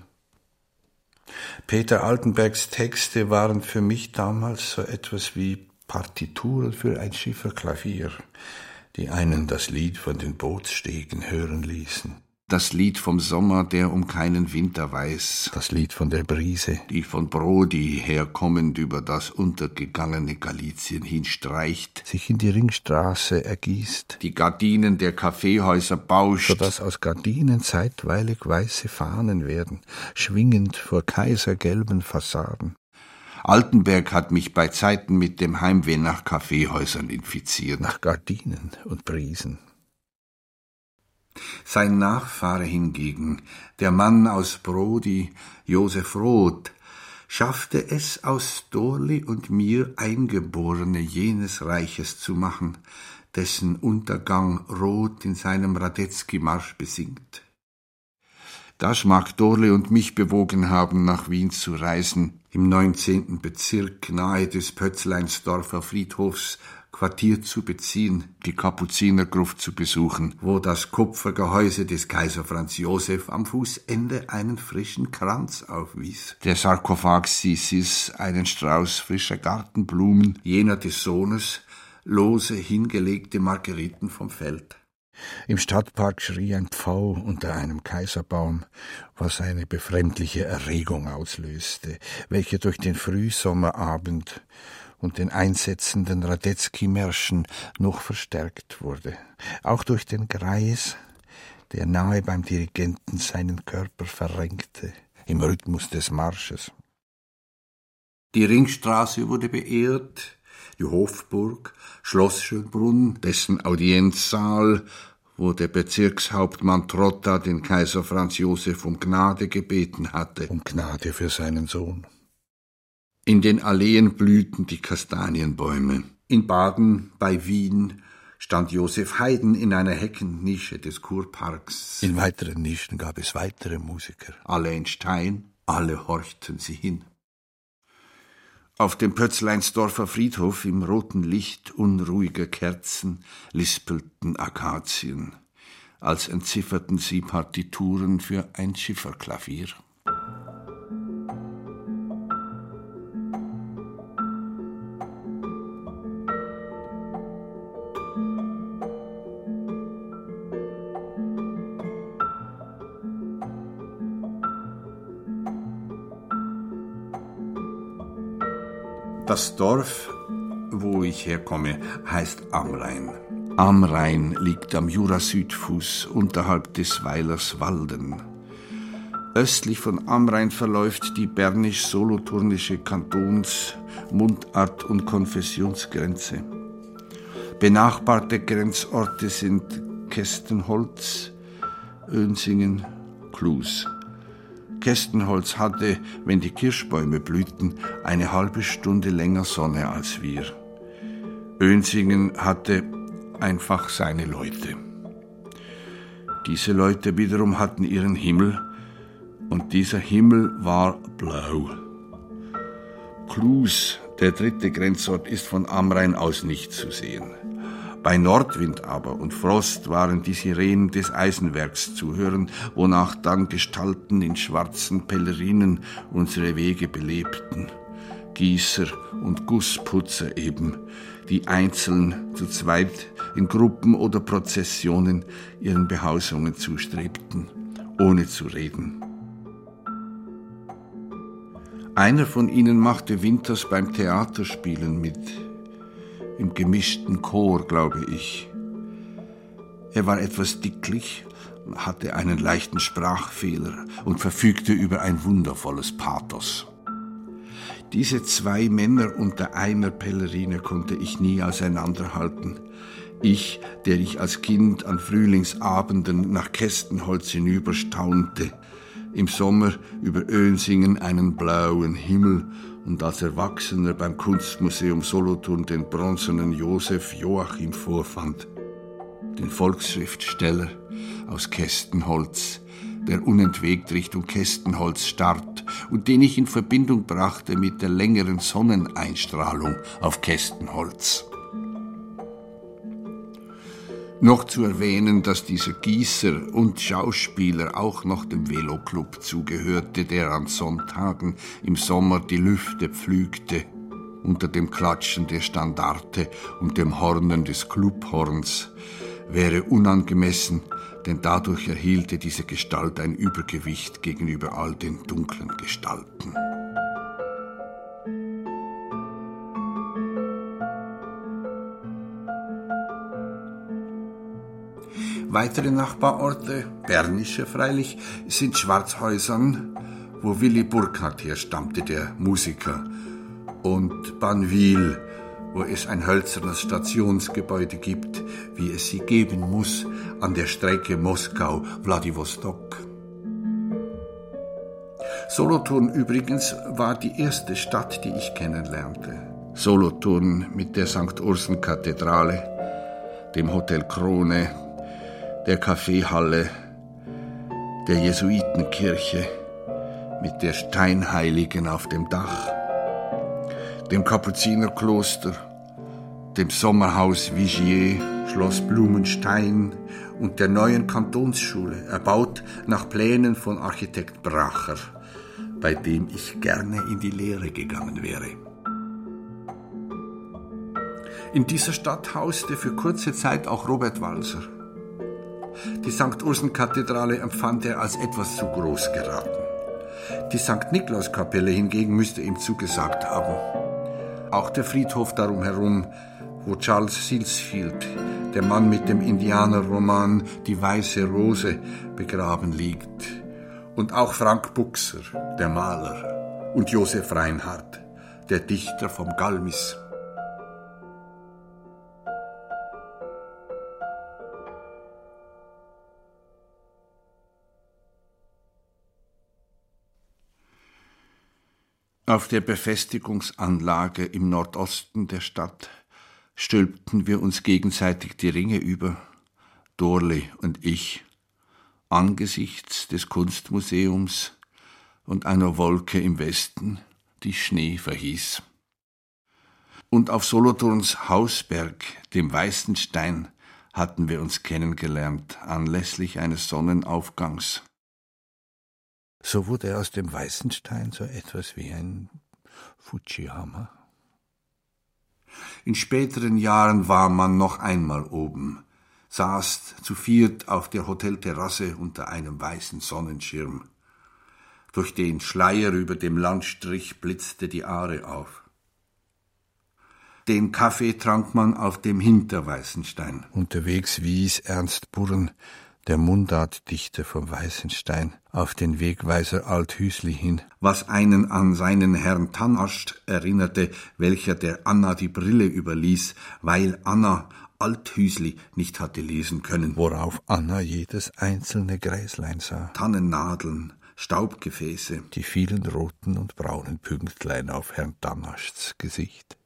Peter Altenbergs Texte waren für mich damals so etwas wie Partituren für ein Schifferklavier, die einen das Lied von den Bootsstegen hören ließen. Das Lied vom Sommer, der um keinen Winter weiß, das Lied von der Brise, die von Brody herkommend über das untergegangene Galizien hinstreicht, sich in die Ringstraße ergießt, die Gardinen der Kaffeehäuser bauscht, so dass aus Gardinen zeitweilig weiße Fahnen werden, schwingend vor kaisergelben Fassaden. Altenberg hat mich bei Zeiten mit dem Heimweh nach Kaffeehäusern infiziert. Nach Gardinen und Brisen. Sein Nachfahre hingegen, der Mann aus Brody, Josef Roth, schaffte es aus Dorli und mir Eingeborene jenes Reiches zu machen, dessen Untergang Roth in seinem Radetzky-Marsch besingt. Das mag Dorle und mich bewogen haben, nach Wien zu reisen, im neunzehnten Bezirk nahe des Pötzleinsdorfer Friedhofs Quartier zu beziehen, die Kapuzinergruft zu besuchen, wo das Kupfergehäuse des Kaiser Franz Josef am Fußende einen frischen Kranz aufwies. Der Sarkophag Sisis einen Strauß frischer Gartenblumen, jener des Sohnes lose hingelegte Margeriten vom Feld. Im Stadtpark schrie ein Pfau unter einem Kaiserbaum, was eine befremdliche Erregung auslöste, welche durch den Frühsommerabend und den einsetzenden Radetzky-Märschen noch verstärkt wurde, auch durch den Greis, der nahe beim Dirigenten seinen Körper verrenkte, im Rhythmus des Marsches. Die Ringstraße wurde beehrt, die Hofburg, Schloss Schönbrunn, dessen Audienzsaal, wo der Bezirkshauptmann Trotta den Kaiser Franz Josef um Gnade gebeten hatte. Um Gnade für seinen Sohn. In den Alleen blühten die Kastanienbäume. In Baden bei Wien stand Josef Haydn in einer Heckennische des Kurparks. In weiteren Nischen gab es weitere Musiker. Alle in Stein, alle horchten sie hin. Auf dem Pötzleinsdorfer Friedhof im roten Licht unruhiger Kerzen lispelten Akazien, als entzifferten sie Partituren für ein Schifferklavier. Das Dorf, wo ich herkomme, heißt Amrain. Amrain liegt am Jura-Südfuß unterhalb des Weilers Walden. Östlich von Amrain verläuft die bernisch-solothurnische Kantons-, Mundart- und Konfessionsgrenze. Benachbarte Grenzorte sind Kästenholz, Önsingen, Klus. Kästenholz hatte, wenn die Kirschbäume blühten, eine halbe Stunde länger Sonne als wir. Önsingen hatte einfach seine Leute. Diese Leute wiederum hatten ihren Himmel, und dieser Himmel war blau. Klus, der dritte Grenzort, ist von Amrain aus nicht zu sehen. Bei Nordwind aber und Frost waren die Sirenen des Eisenwerks zu hören, wonach dann Gestalten in schwarzen Pellerinen unsere Wege belebten. Gießer und Gussputzer eben, die einzeln, zu zweit, in Gruppen oder Prozessionen ihren Behausungen zustrebten, ohne zu reden. Einer von ihnen machte winters beim Theaterspielen mit, im gemischten Chor, glaube ich. Er war etwas dicklich, hatte einen leichten Sprachfehler und verfügte über ein wundervolles Pathos. Diese zwei Männer unter einer Pellerine konnte ich nie auseinanderhalten. Ich, der ich als Kind an Frühlingsabenden nach Kästenholz hinüberstaunte, im Sommer über Önsingen einen blauen Himmel und als Erwachsener beim Kunstmuseum Solothurn den bronzenen Josef Joachim vorfand, den Volksschriftsteller aus Kästenholz, der unentwegt Richtung Kästenholz starrt und den ich in Verbindung brachte mit der längeren Sonneneinstrahlung auf Kästenholz. Noch zu erwähnen, dass dieser Gießer und Schauspieler auch noch dem Veloclub zugehörte, der an Sonntagen im Sommer die Lüfte pflügte, unter dem Klatschen der Standarte und dem Hornen des Clubhorns, wäre unangemessen, denn dadurch erhielte diese Gestalt ein Übergewicht gegenüber all den dunklen Gestalten. Weitere Nachbarorte, bernische freilich, sind Schwarzhäusern, wo Willy Burkhardt herstammte, der Musiker, und Banwil, wo es ein hölzernes Stationsgebäude gibt, wie es sie geben muss an der Strecke Moskau-Wladiwostok. Solothurn übrigens war die erste Stadt, die ich kennenlernte. Solothurn mit der St. Ursen-Kathedrale, dem Hotel Krone, der Kaffeehalle, der Jesuitenkirche mit der Steinheiligen auf dem Dach, dem Kapuzinerkloster, dem Sommerhaus Vigier, Schloss Blumenstein und der neuen Kantonsschule, erbaut nach Plänen von Architekt Bracher, bei dem ich gerne in die Lehre gegangen wäre. In dieser Stadt hauste für kurze Zeit auch Robert Walser. Die St. Ursen-Kathedrale empfand er als etwas zu groß geraten. Die St. Niklaus-Kapelle hingegen müsste ihm zugesagt haben. Auch der Friedhof darum herum, wo Charles Silsfield, der Mann mit dem Indianerroman Die Weiße Rose, begraben liegt. Und auch Frank Buxer, der Maler, und Josef Reinhardt, der Dichter vom Galmis. Auf der Befestigungsanlage im Nordosten der Stadt stülpten wir uns gegenseitig die Ringe über, Dorli und ich, angesichts des Kunstmuseums und einer Wolke im Westen, die Schnee verhieß. Und auf Solothurns Hausberg, dem Weißen Stein, hatten wir uns kennengelernt anlässlich eines Sonnenaufgangs. So wurde aus dem weißen Stein so etwas wie ein Fujihammer. In späteren Jahren war man noch einmal oben, saß zu viert auf der Hotelterrasse unter einem weißen Sonnenschirm. Durch den Schleier über dem Landstrich blitzte die Aare auf. Den Kaffee trank man auf dem Hinterweißenstein. Unterwegs wies Ernst Burren der Mundartdichter vom Weißenstein, auf den Wegweiser Althüsli hin, was einen an seinen Herrn Tannascht erinnerte, welcher der Anna die Brille überließ, weil Anna Althüsli nicht hatte lesen können. Worauf Anna jedes einzelne Gräslein sah. Tannennadeln, Staubgefäße. Die vielen roten und braunen Pünktlein auf Herrn Tannaschts Gesicht.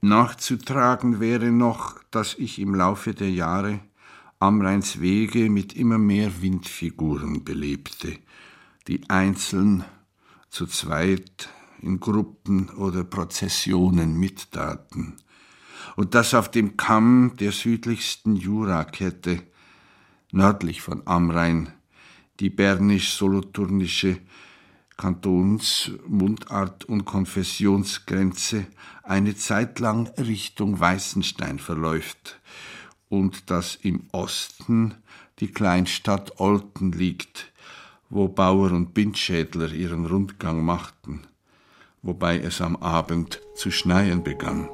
Nachzutragen wäre noch, dass ich im Laufe der Jahre Amreins Wege mit immer mehr Windfiguren belebte, die einzeln, zu zweit, in Gruppen oder Prozessionen mittaten, und das auf dem Kamm der südlichsten Jurakette, nördlich von Amrain, die bernisch-solothurnische Kantons-, Mundart- und Konfessionsgrenze eine Zeit lang Richtung Weißenstein verläuft und dass im Osten die Kleinstadt Olten liegt, wo Bauer und Bindschädler ihren Rundgang machten, wobei es am Abend zu schneien begann.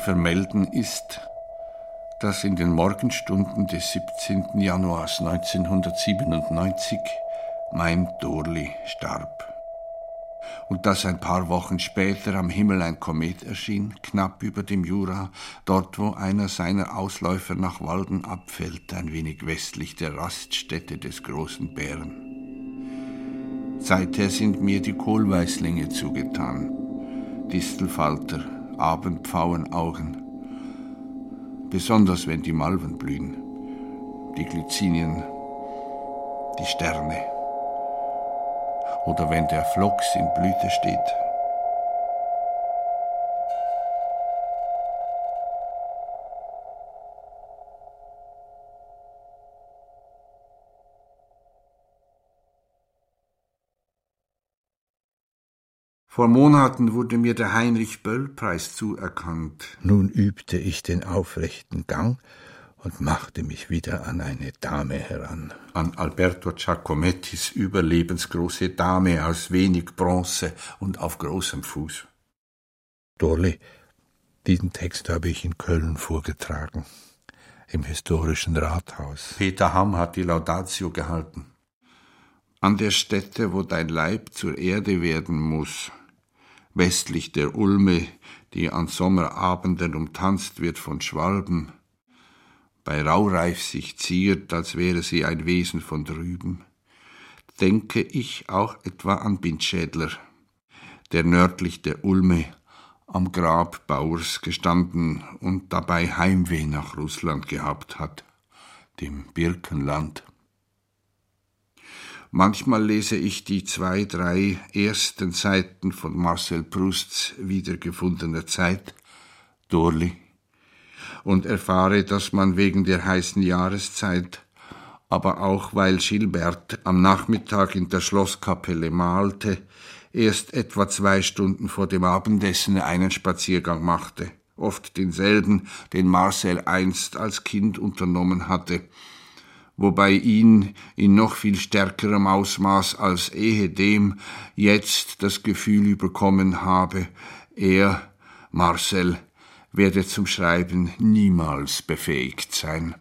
Vermelden ist, dass in den Morgenstunden des 17. Januars 1997 mein Dorli starb. Und dass ein paar Wochen später am Himmel ein Komet erschien, knapp über dem Jura, dort wo einer seiner Ausläufer nach Walden abfällt, ein wenig westlich der Raststätte des großen Bären. Seither sind mir die Kohlweißlinge zugetan, Distelfalter, Abendpfauenaugen. Besonders wenn die Malven blühen, die Glycinien, die Sterne. Oder wenn der Phlox in Blüte steht. Vor Monaten wurde mir der Heinrich-Böll-Preis zuerkannt. Nun übte ich den aufrechten Gang und machte mich wieder an eine Dame heran. An Alberto Giacomettis überlebensgroße Dame aus wenig Bronze und auf großem Fuß. Dorli, diesen Text habe ich in Köln vorgetragen, im historischen Rathaus. Peter Hamm hat die Laudatio gehalten. An der Stätte, wo dein Leib zur Erde werden muss, westlich der Ulme, die an Sommerabenden umtanzt wird von Schwalben, bei Raureif sich ziert, als wäre sie ein Wesen von drüben, denke ich auch etwa an Bindschädler, der nördlich der Ulme am Grab Bauers gestanden und dabei Heimweh nach Russland gehabt hat, dem Birkenland. Manchmal lese ich die zwei, drei ersten Seiten von Marcel Prousts wiedergefundener Zeit, Dorli, und erfahre, dass man wegen der heißen Jahreszeit, aber auch weil Gilbert am Nachmittag in der Schlosskapelle malte, erst etwa zwei Stunden vor dem Abendessen einen Spaziergang machte, oft denselben, den Marcel einst als Kind unternommen hatte, wobei ihn in noch viel stärkerem Ausmaß als ehedem jetzt das Gefühl überkommen habe, er, Marcel, werde zum Schreiben niemals befähigt sein.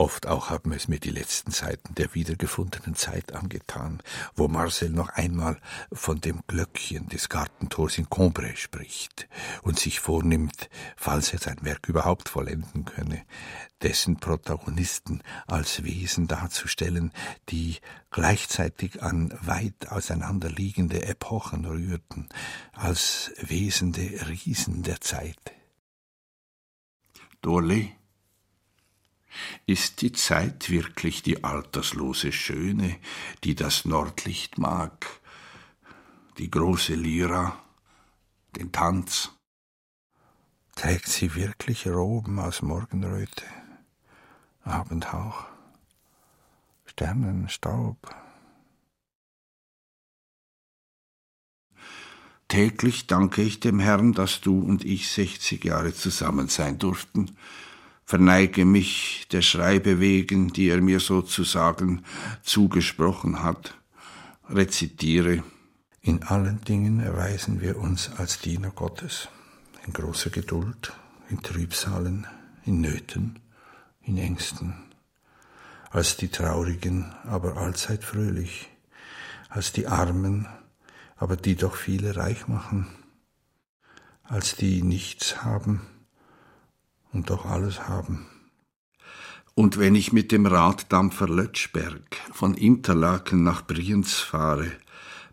Oft auch haben es mir die letzten Seiten der wiedergefundenen Zeit angetan, wo Marcel noch einmal von dem Glöckchen des Gartentors in Combray spricht und sich vornimmt, falls er sein Werk überhaupt vollenden könne, dessen Protagonisten als Wesen darzustellen, die gleichzeitig an weit auseinanderliegende Epochen rührten, als wesende Riesen der Zeit. Dorley Ist die Zeit wirklich die alterslose Schöne, die das Nordlicht mag, die große Lyra, den Tanz? Trägt sie wirklich Roben aus Morgenröte, Abendhauch, Sternenstaub? Täglich danke ich dem Herrn, dass du und ich sechzig Jahre zusammen sein durften, verneige mich der Schreibe wegen, die er mir sozusagen zugesprochen hat, rezitiere. In allen Dingen erweisen wir uns als Diener Gottes, in großer Geduld, in Trübsalen, in Nöten, in Ängsten, als die Traurigen, aber allzeit fröhlich, als die Armen, aber die doch viele reich machen, als die nichts haben und doch alles haben. Und wenn ich mit dem Raddampfer Lötschberg von Interlaken nach Brienz fahre,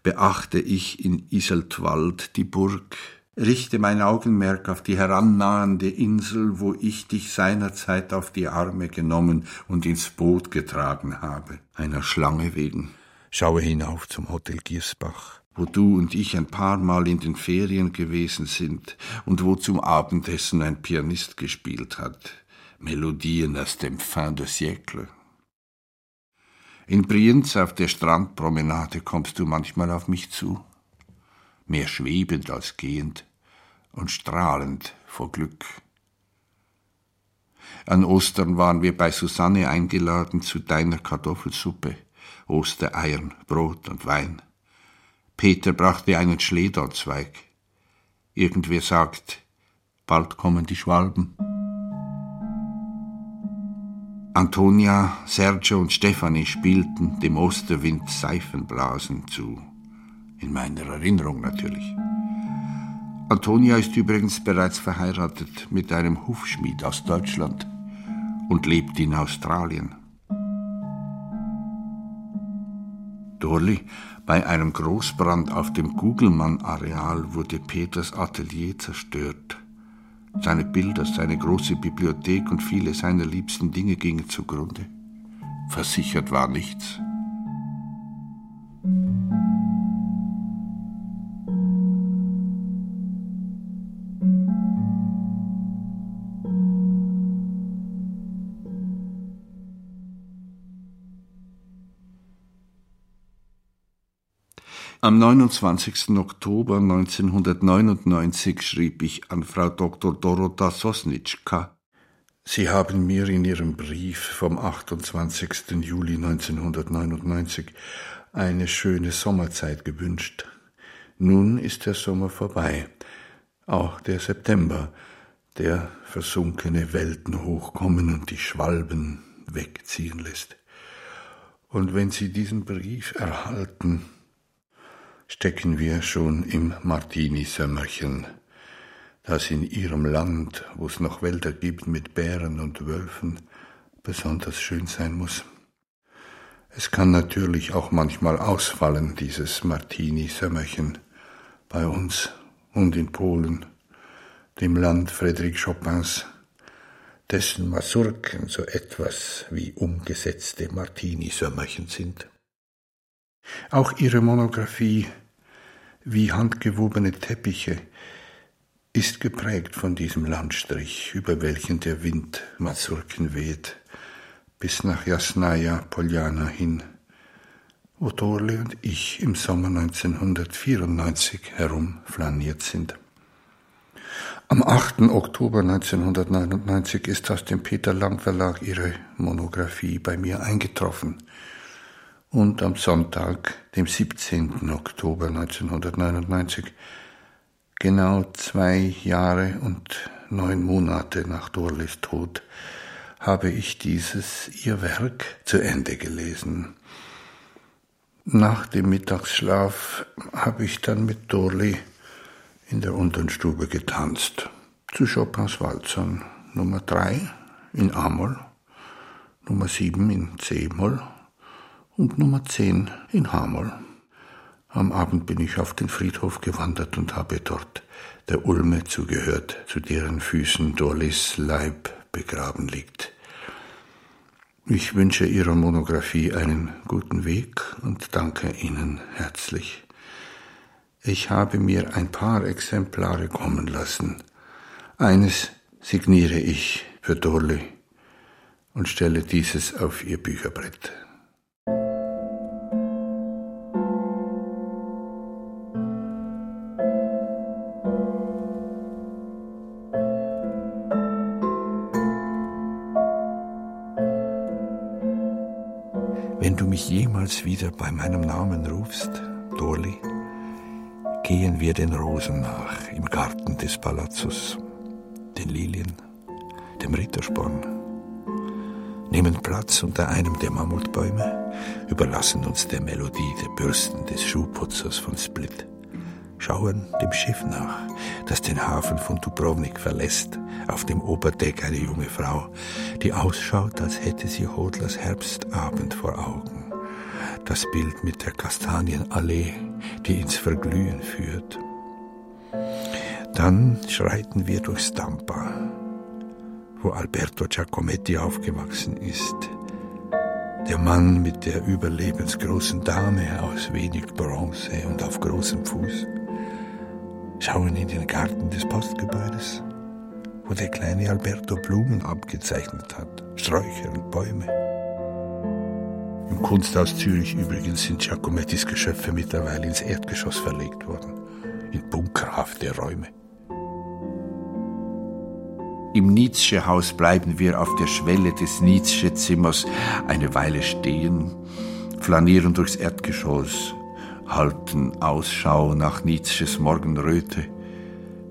beachte ich in Iseltwald die Burg, richte mein Augenmerk auf die herannahende Insel, wo ich dich seinerzeit auf die Arme genommen und ins Boot getragen habe, einer Schlange wegen. Schaue hinauf zum Hotel Giersbach, wo du und ich ein paar Mal in den Ferien gewesen sind und wo zum Abendessen ein Pianist gespielt hat. Melodien aus dem Fin de siècle. In Brienz auf der Strandpromenade kommst du manchmal auf mich zu, mehr schwebend als gehend und strahlend vor Glück. An Ostern waren wir bei Susanne eingeladen zu deiner Kartoffelsuppe, Ostereiern, Brot und Wein. Peter brachte einen Schledernzweig. Irgendwer sagt, bald kommen die Schwalben. Antonia, Sergio und Stefanie spielten dem Osterwind Seifenblasen zu. In meiner Erinnerung natürlich. Antonia ist übrigens bereits verheiratet mit einem Hufschmied aus Deutschland und lebt in Australien. Dorli bei einem Großbrand auf dem Gugelmann-Areal wurde Peters Atelier zerstört. Seine Bilder, seine große Bibliothek und viele seiner liebsten Dinge gingen zugrunde. Versichert war nichts. Am 29. Oktober 1999 schrieb ich an Frau Dr. Dorota Sosnitschka. Sie haben mir in Ihrem Brief vom 28. Juli 1999 eine schöne Sommerzeit gewünscht. Nun ist der Sommer vorbei, auch der September, der versunkene Welten hochkommen und die Schwalben wegziehen lässt. Und wenn Sie diesen Brief erhalten, stecken wir schon im Martini-Sömmerchen, das in ihrem Land, wo es noch Wälder gibt mit Bären und Wölfen, besonders schön sein muss. Es kann natürlich auch manchmal ausfallen, dieses Martini-Sömmerchen, bei uns und in Polen, dem Land Friedrich Chopins, dessen Masurken so etwas wie umgesetzte Martini-Sömmerchen sind. Auch ihre Monographie Wie handgewobene Teppiche ist geprägt von diesem Landstrich, über welchen der Wind Mazurken weht, bis nach Jasnaja Poljana hin, wo Dorle und ich im Sommer 1994 herumflaniert sind. Am 8. Oktober 1999 ist aus dem Peter Lang Verlag ihre Monographie bei mir eingetroffen – und am Sonntag, dem 17. Oktober 1999, genau zwei Jahre und neun Monate nach Dorlis Tod, habe ich dieses ihr Werk zu Ende gelesen. Nach dem Mittagsschlaf habe ich dann mit Dorli in der unteren Stube getanzt, zu Chopins Walzern Nummer 3 in A-Moll, Nummer 7 in C-Moll und Nummer 10 in Hamoll. Am Abend bin ich auf den Friedhof gewandert und habe dort der Ulme zugehört, zu deren Füßen Dorlis Leib begraben liegt. Ich wünsche Ihrer Monographie einen guten Weg und danke Ihnen herzlich. Ich habe mir ein paar Exemplare kommen lassen. Eines signiere ich für Dorley und stelle dieses auf Ihr Bücherbrett. Jemals wieder bei meinem Namen rufst, Dorli, gehen wir den Rosen nach im Garten des Palazzos, den Lilien, dem Rittersporn, nehmen Platz unter einem der Mammutbäume, überlassen uns der Melodie der Bürsten des Schuhputzers von Split schauen dem Schiff nach, das den Hafen von Dubrovnik verlässt, auf dem Oberdeck eine junge Frau, die ausschaut, als hätte sie Hodlers Herbstabend vor Augen. Das Bild mit der Kastanienallee, die ins Verglühen führt. Dann schreiten wir durch Stampa, wo Alberto Giacometti aufgewachsen ist, der Mann mit der überlebensgroßen Dame aus wenig Bronze und auf großem Fuß schauen in den Garten des Postgebäudes, wo der kleine Alberto Blumen abgezeichnet hat, Sträucher und Bäume. Im Kunsthaus Zürich übrigens sind Giacomettis Geschöpfe mittlerweile ins Erdgeschoss verlegt worden, in bunkerhafte Räume. Im Nietzsche-Haus bleiben wir auf der Schwelle des Nietzsche-Zimmers eine Weile stehen, flanieren durchs Erdgeschoss, halten Ausschau nach Nietzsches Morgenröte,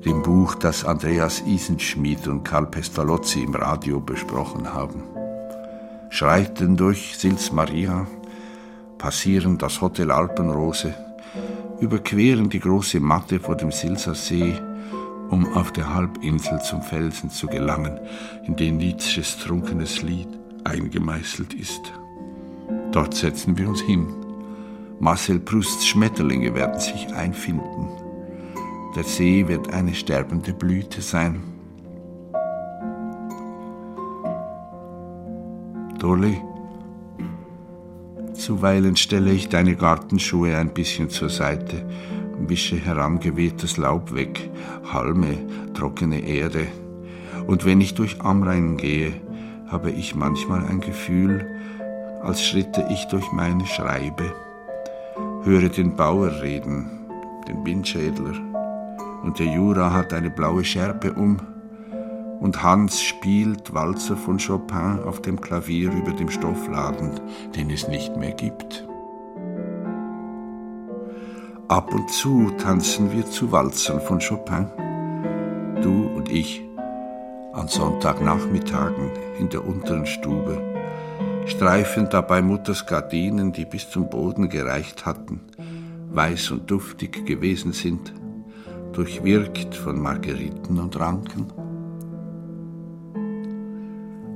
dem Buch, das Andreas Isenschmidt und Karl Pestalozzi im Radio besprochen haben. Schreiten durch Sils Maria, passieren das Hotel Alpenrose, überqueren die große Matte vor dem Silser See, um auf der Halbinsel zum Felsen zu gelangen, in den Nietzsches trunkenes Lied eingemeißelt ist. Dort setzen wir uns hin Marcel Prousts Schmetterlinge werden sich einfinden. Der See wird eine sterbende Blüte sein. Dolly, zuweilen stelle ich deine Gartenschuhe ein bisschen zur Seite, wische herangewehtes Laub weg, Halme, trockene Erde. Und wenn ich durch Amrein gehe, habe ich manchmal ein Gefühl, als schritte ich durch meine Schreibe höre den Bauer reden, den Windschädler, und der Jura hat eine blaue Schärpe um, und Hans spielt Walzer von Chopin auf dem Klavier über dem Stoffladen, den es nicht mehr gibt. Ab und zu tanzen wir zu Walzern von Chopin, du und ich, an Sonntagnachmittagen in der unteren Stube streifen dabei Mutters Gardinen, die bis zum Boden gereicht hatten, weiß und duftig gewesen sind, durchwirkt von Margeriten und Ranken.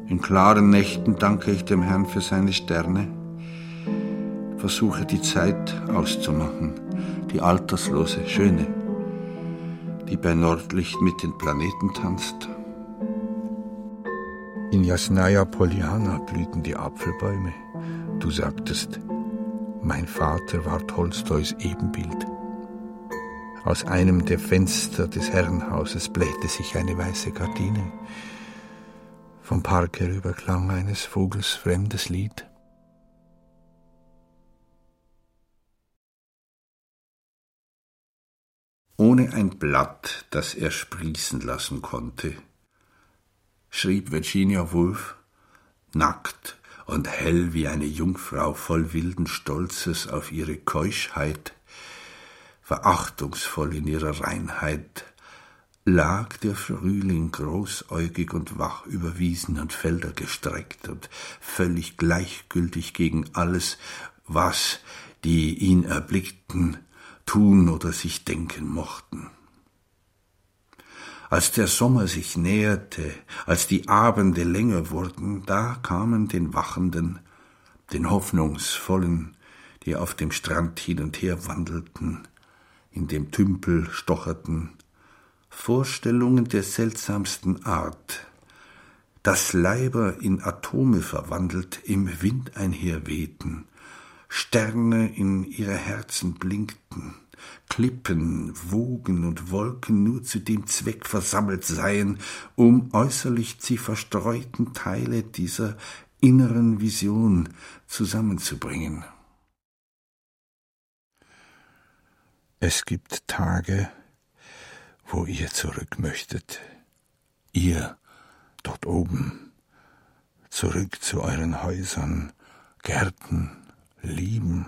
In klaren Nächten danke ich dem Herrn für seine Sterne, versuche die Zeit auszumachen, die alterslose, schöne, die bei Nordlicht mit den Planeten tanzt in Jasnaya Poliana blühten die Apfelbäume. Du sagtest, mein Vater war Tolstois Ebenbild. Aus einem der Fenster des Herrenhauses blähte sich eine weiße Gardine. Vom Park herüber klang eines Vogels fremdes Lied. Ohne ein Blatt, das er sprießen lassen konnte, schrieb Virginia Woolf, nackt und hell wie eine Jungfrau voll wilden Stolzes auf ihre Keuschheit, verachtungsvoll in ihrer Reinheit, lag der Frühling großäugig und wach über Wiesen und Felder gestreckt und völlig gleichgültig gegen alles, was die ihn erblickten, tun oder sich denken mochten. Als der Sommer sich näherte, als die Abende länger wurden, da kamen den Wachenden, den Hoffnungsvollen, die auf dem Strand hin und her wandelten, in dem Tümpel stocherten, Vorstellungen der seltsamsten Art, dass Leiber in Atome verwandelt im Wind einherwehten, Sterne in ihre Herzen blinkten, Klippen, Wogen und Wolken nur zu dem Zweck versammelt seien, um äußerlich die verstreuten Teile dieser inneren Vision zusammenzubringen. Es gibt Tage, wo ihr zurück möchtet, ihr dort oben, zurück zu euren Häusern, Gärten, Lieben,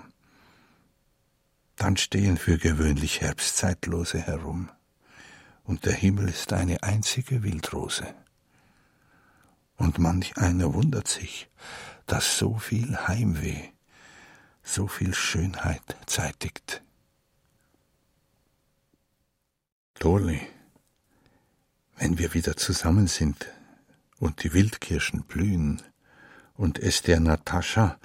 dann stehen für gewöhnlich Herbstzeitlose herum, und der Himmel ist eine einzige Wildrose. Und manch einer wundert sich, dass so viel Heimweh, so viel Schönheit zeitigt. Dolly, wenn wir wieder zusammen sind und die Wildkirschen blühen und es der Natascha,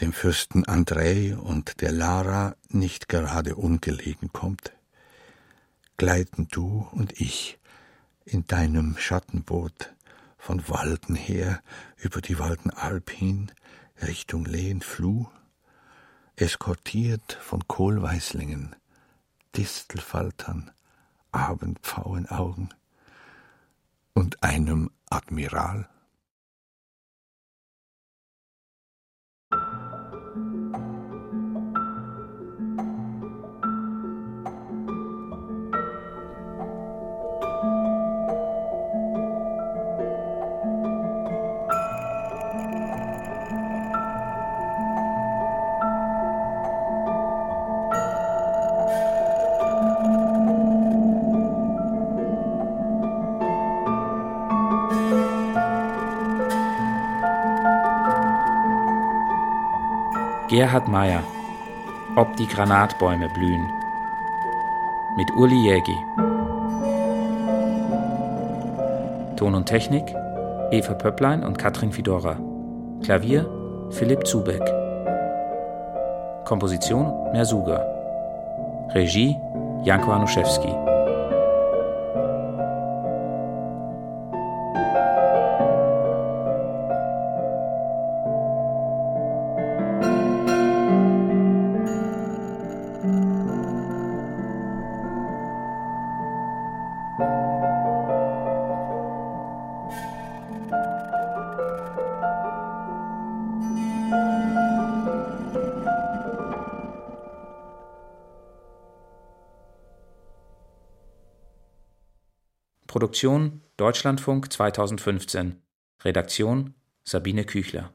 dem Fürsten Andrei und der Lara nicht gerade ungelegen kommt, gleiten du und ich in deinem Schattenboot von Walden her über die Waldenalb hin Richtung Lehenfluh, eskortiert von Kohlweißlingen, Distelfaltern, Abendpfauenaugen und einem Admiral? Gerhard Meyer Ob die Granatbäume blühen. Mit Uli Jägi. Ton und Technik Eva Pöpplein und Katrin Fidora Klavier Philipp Zubeck. Komposition Mersuga. Regie Janko Anuszewski Produktion Deutschlandfunk 2015 Redaktion Sabine Küchler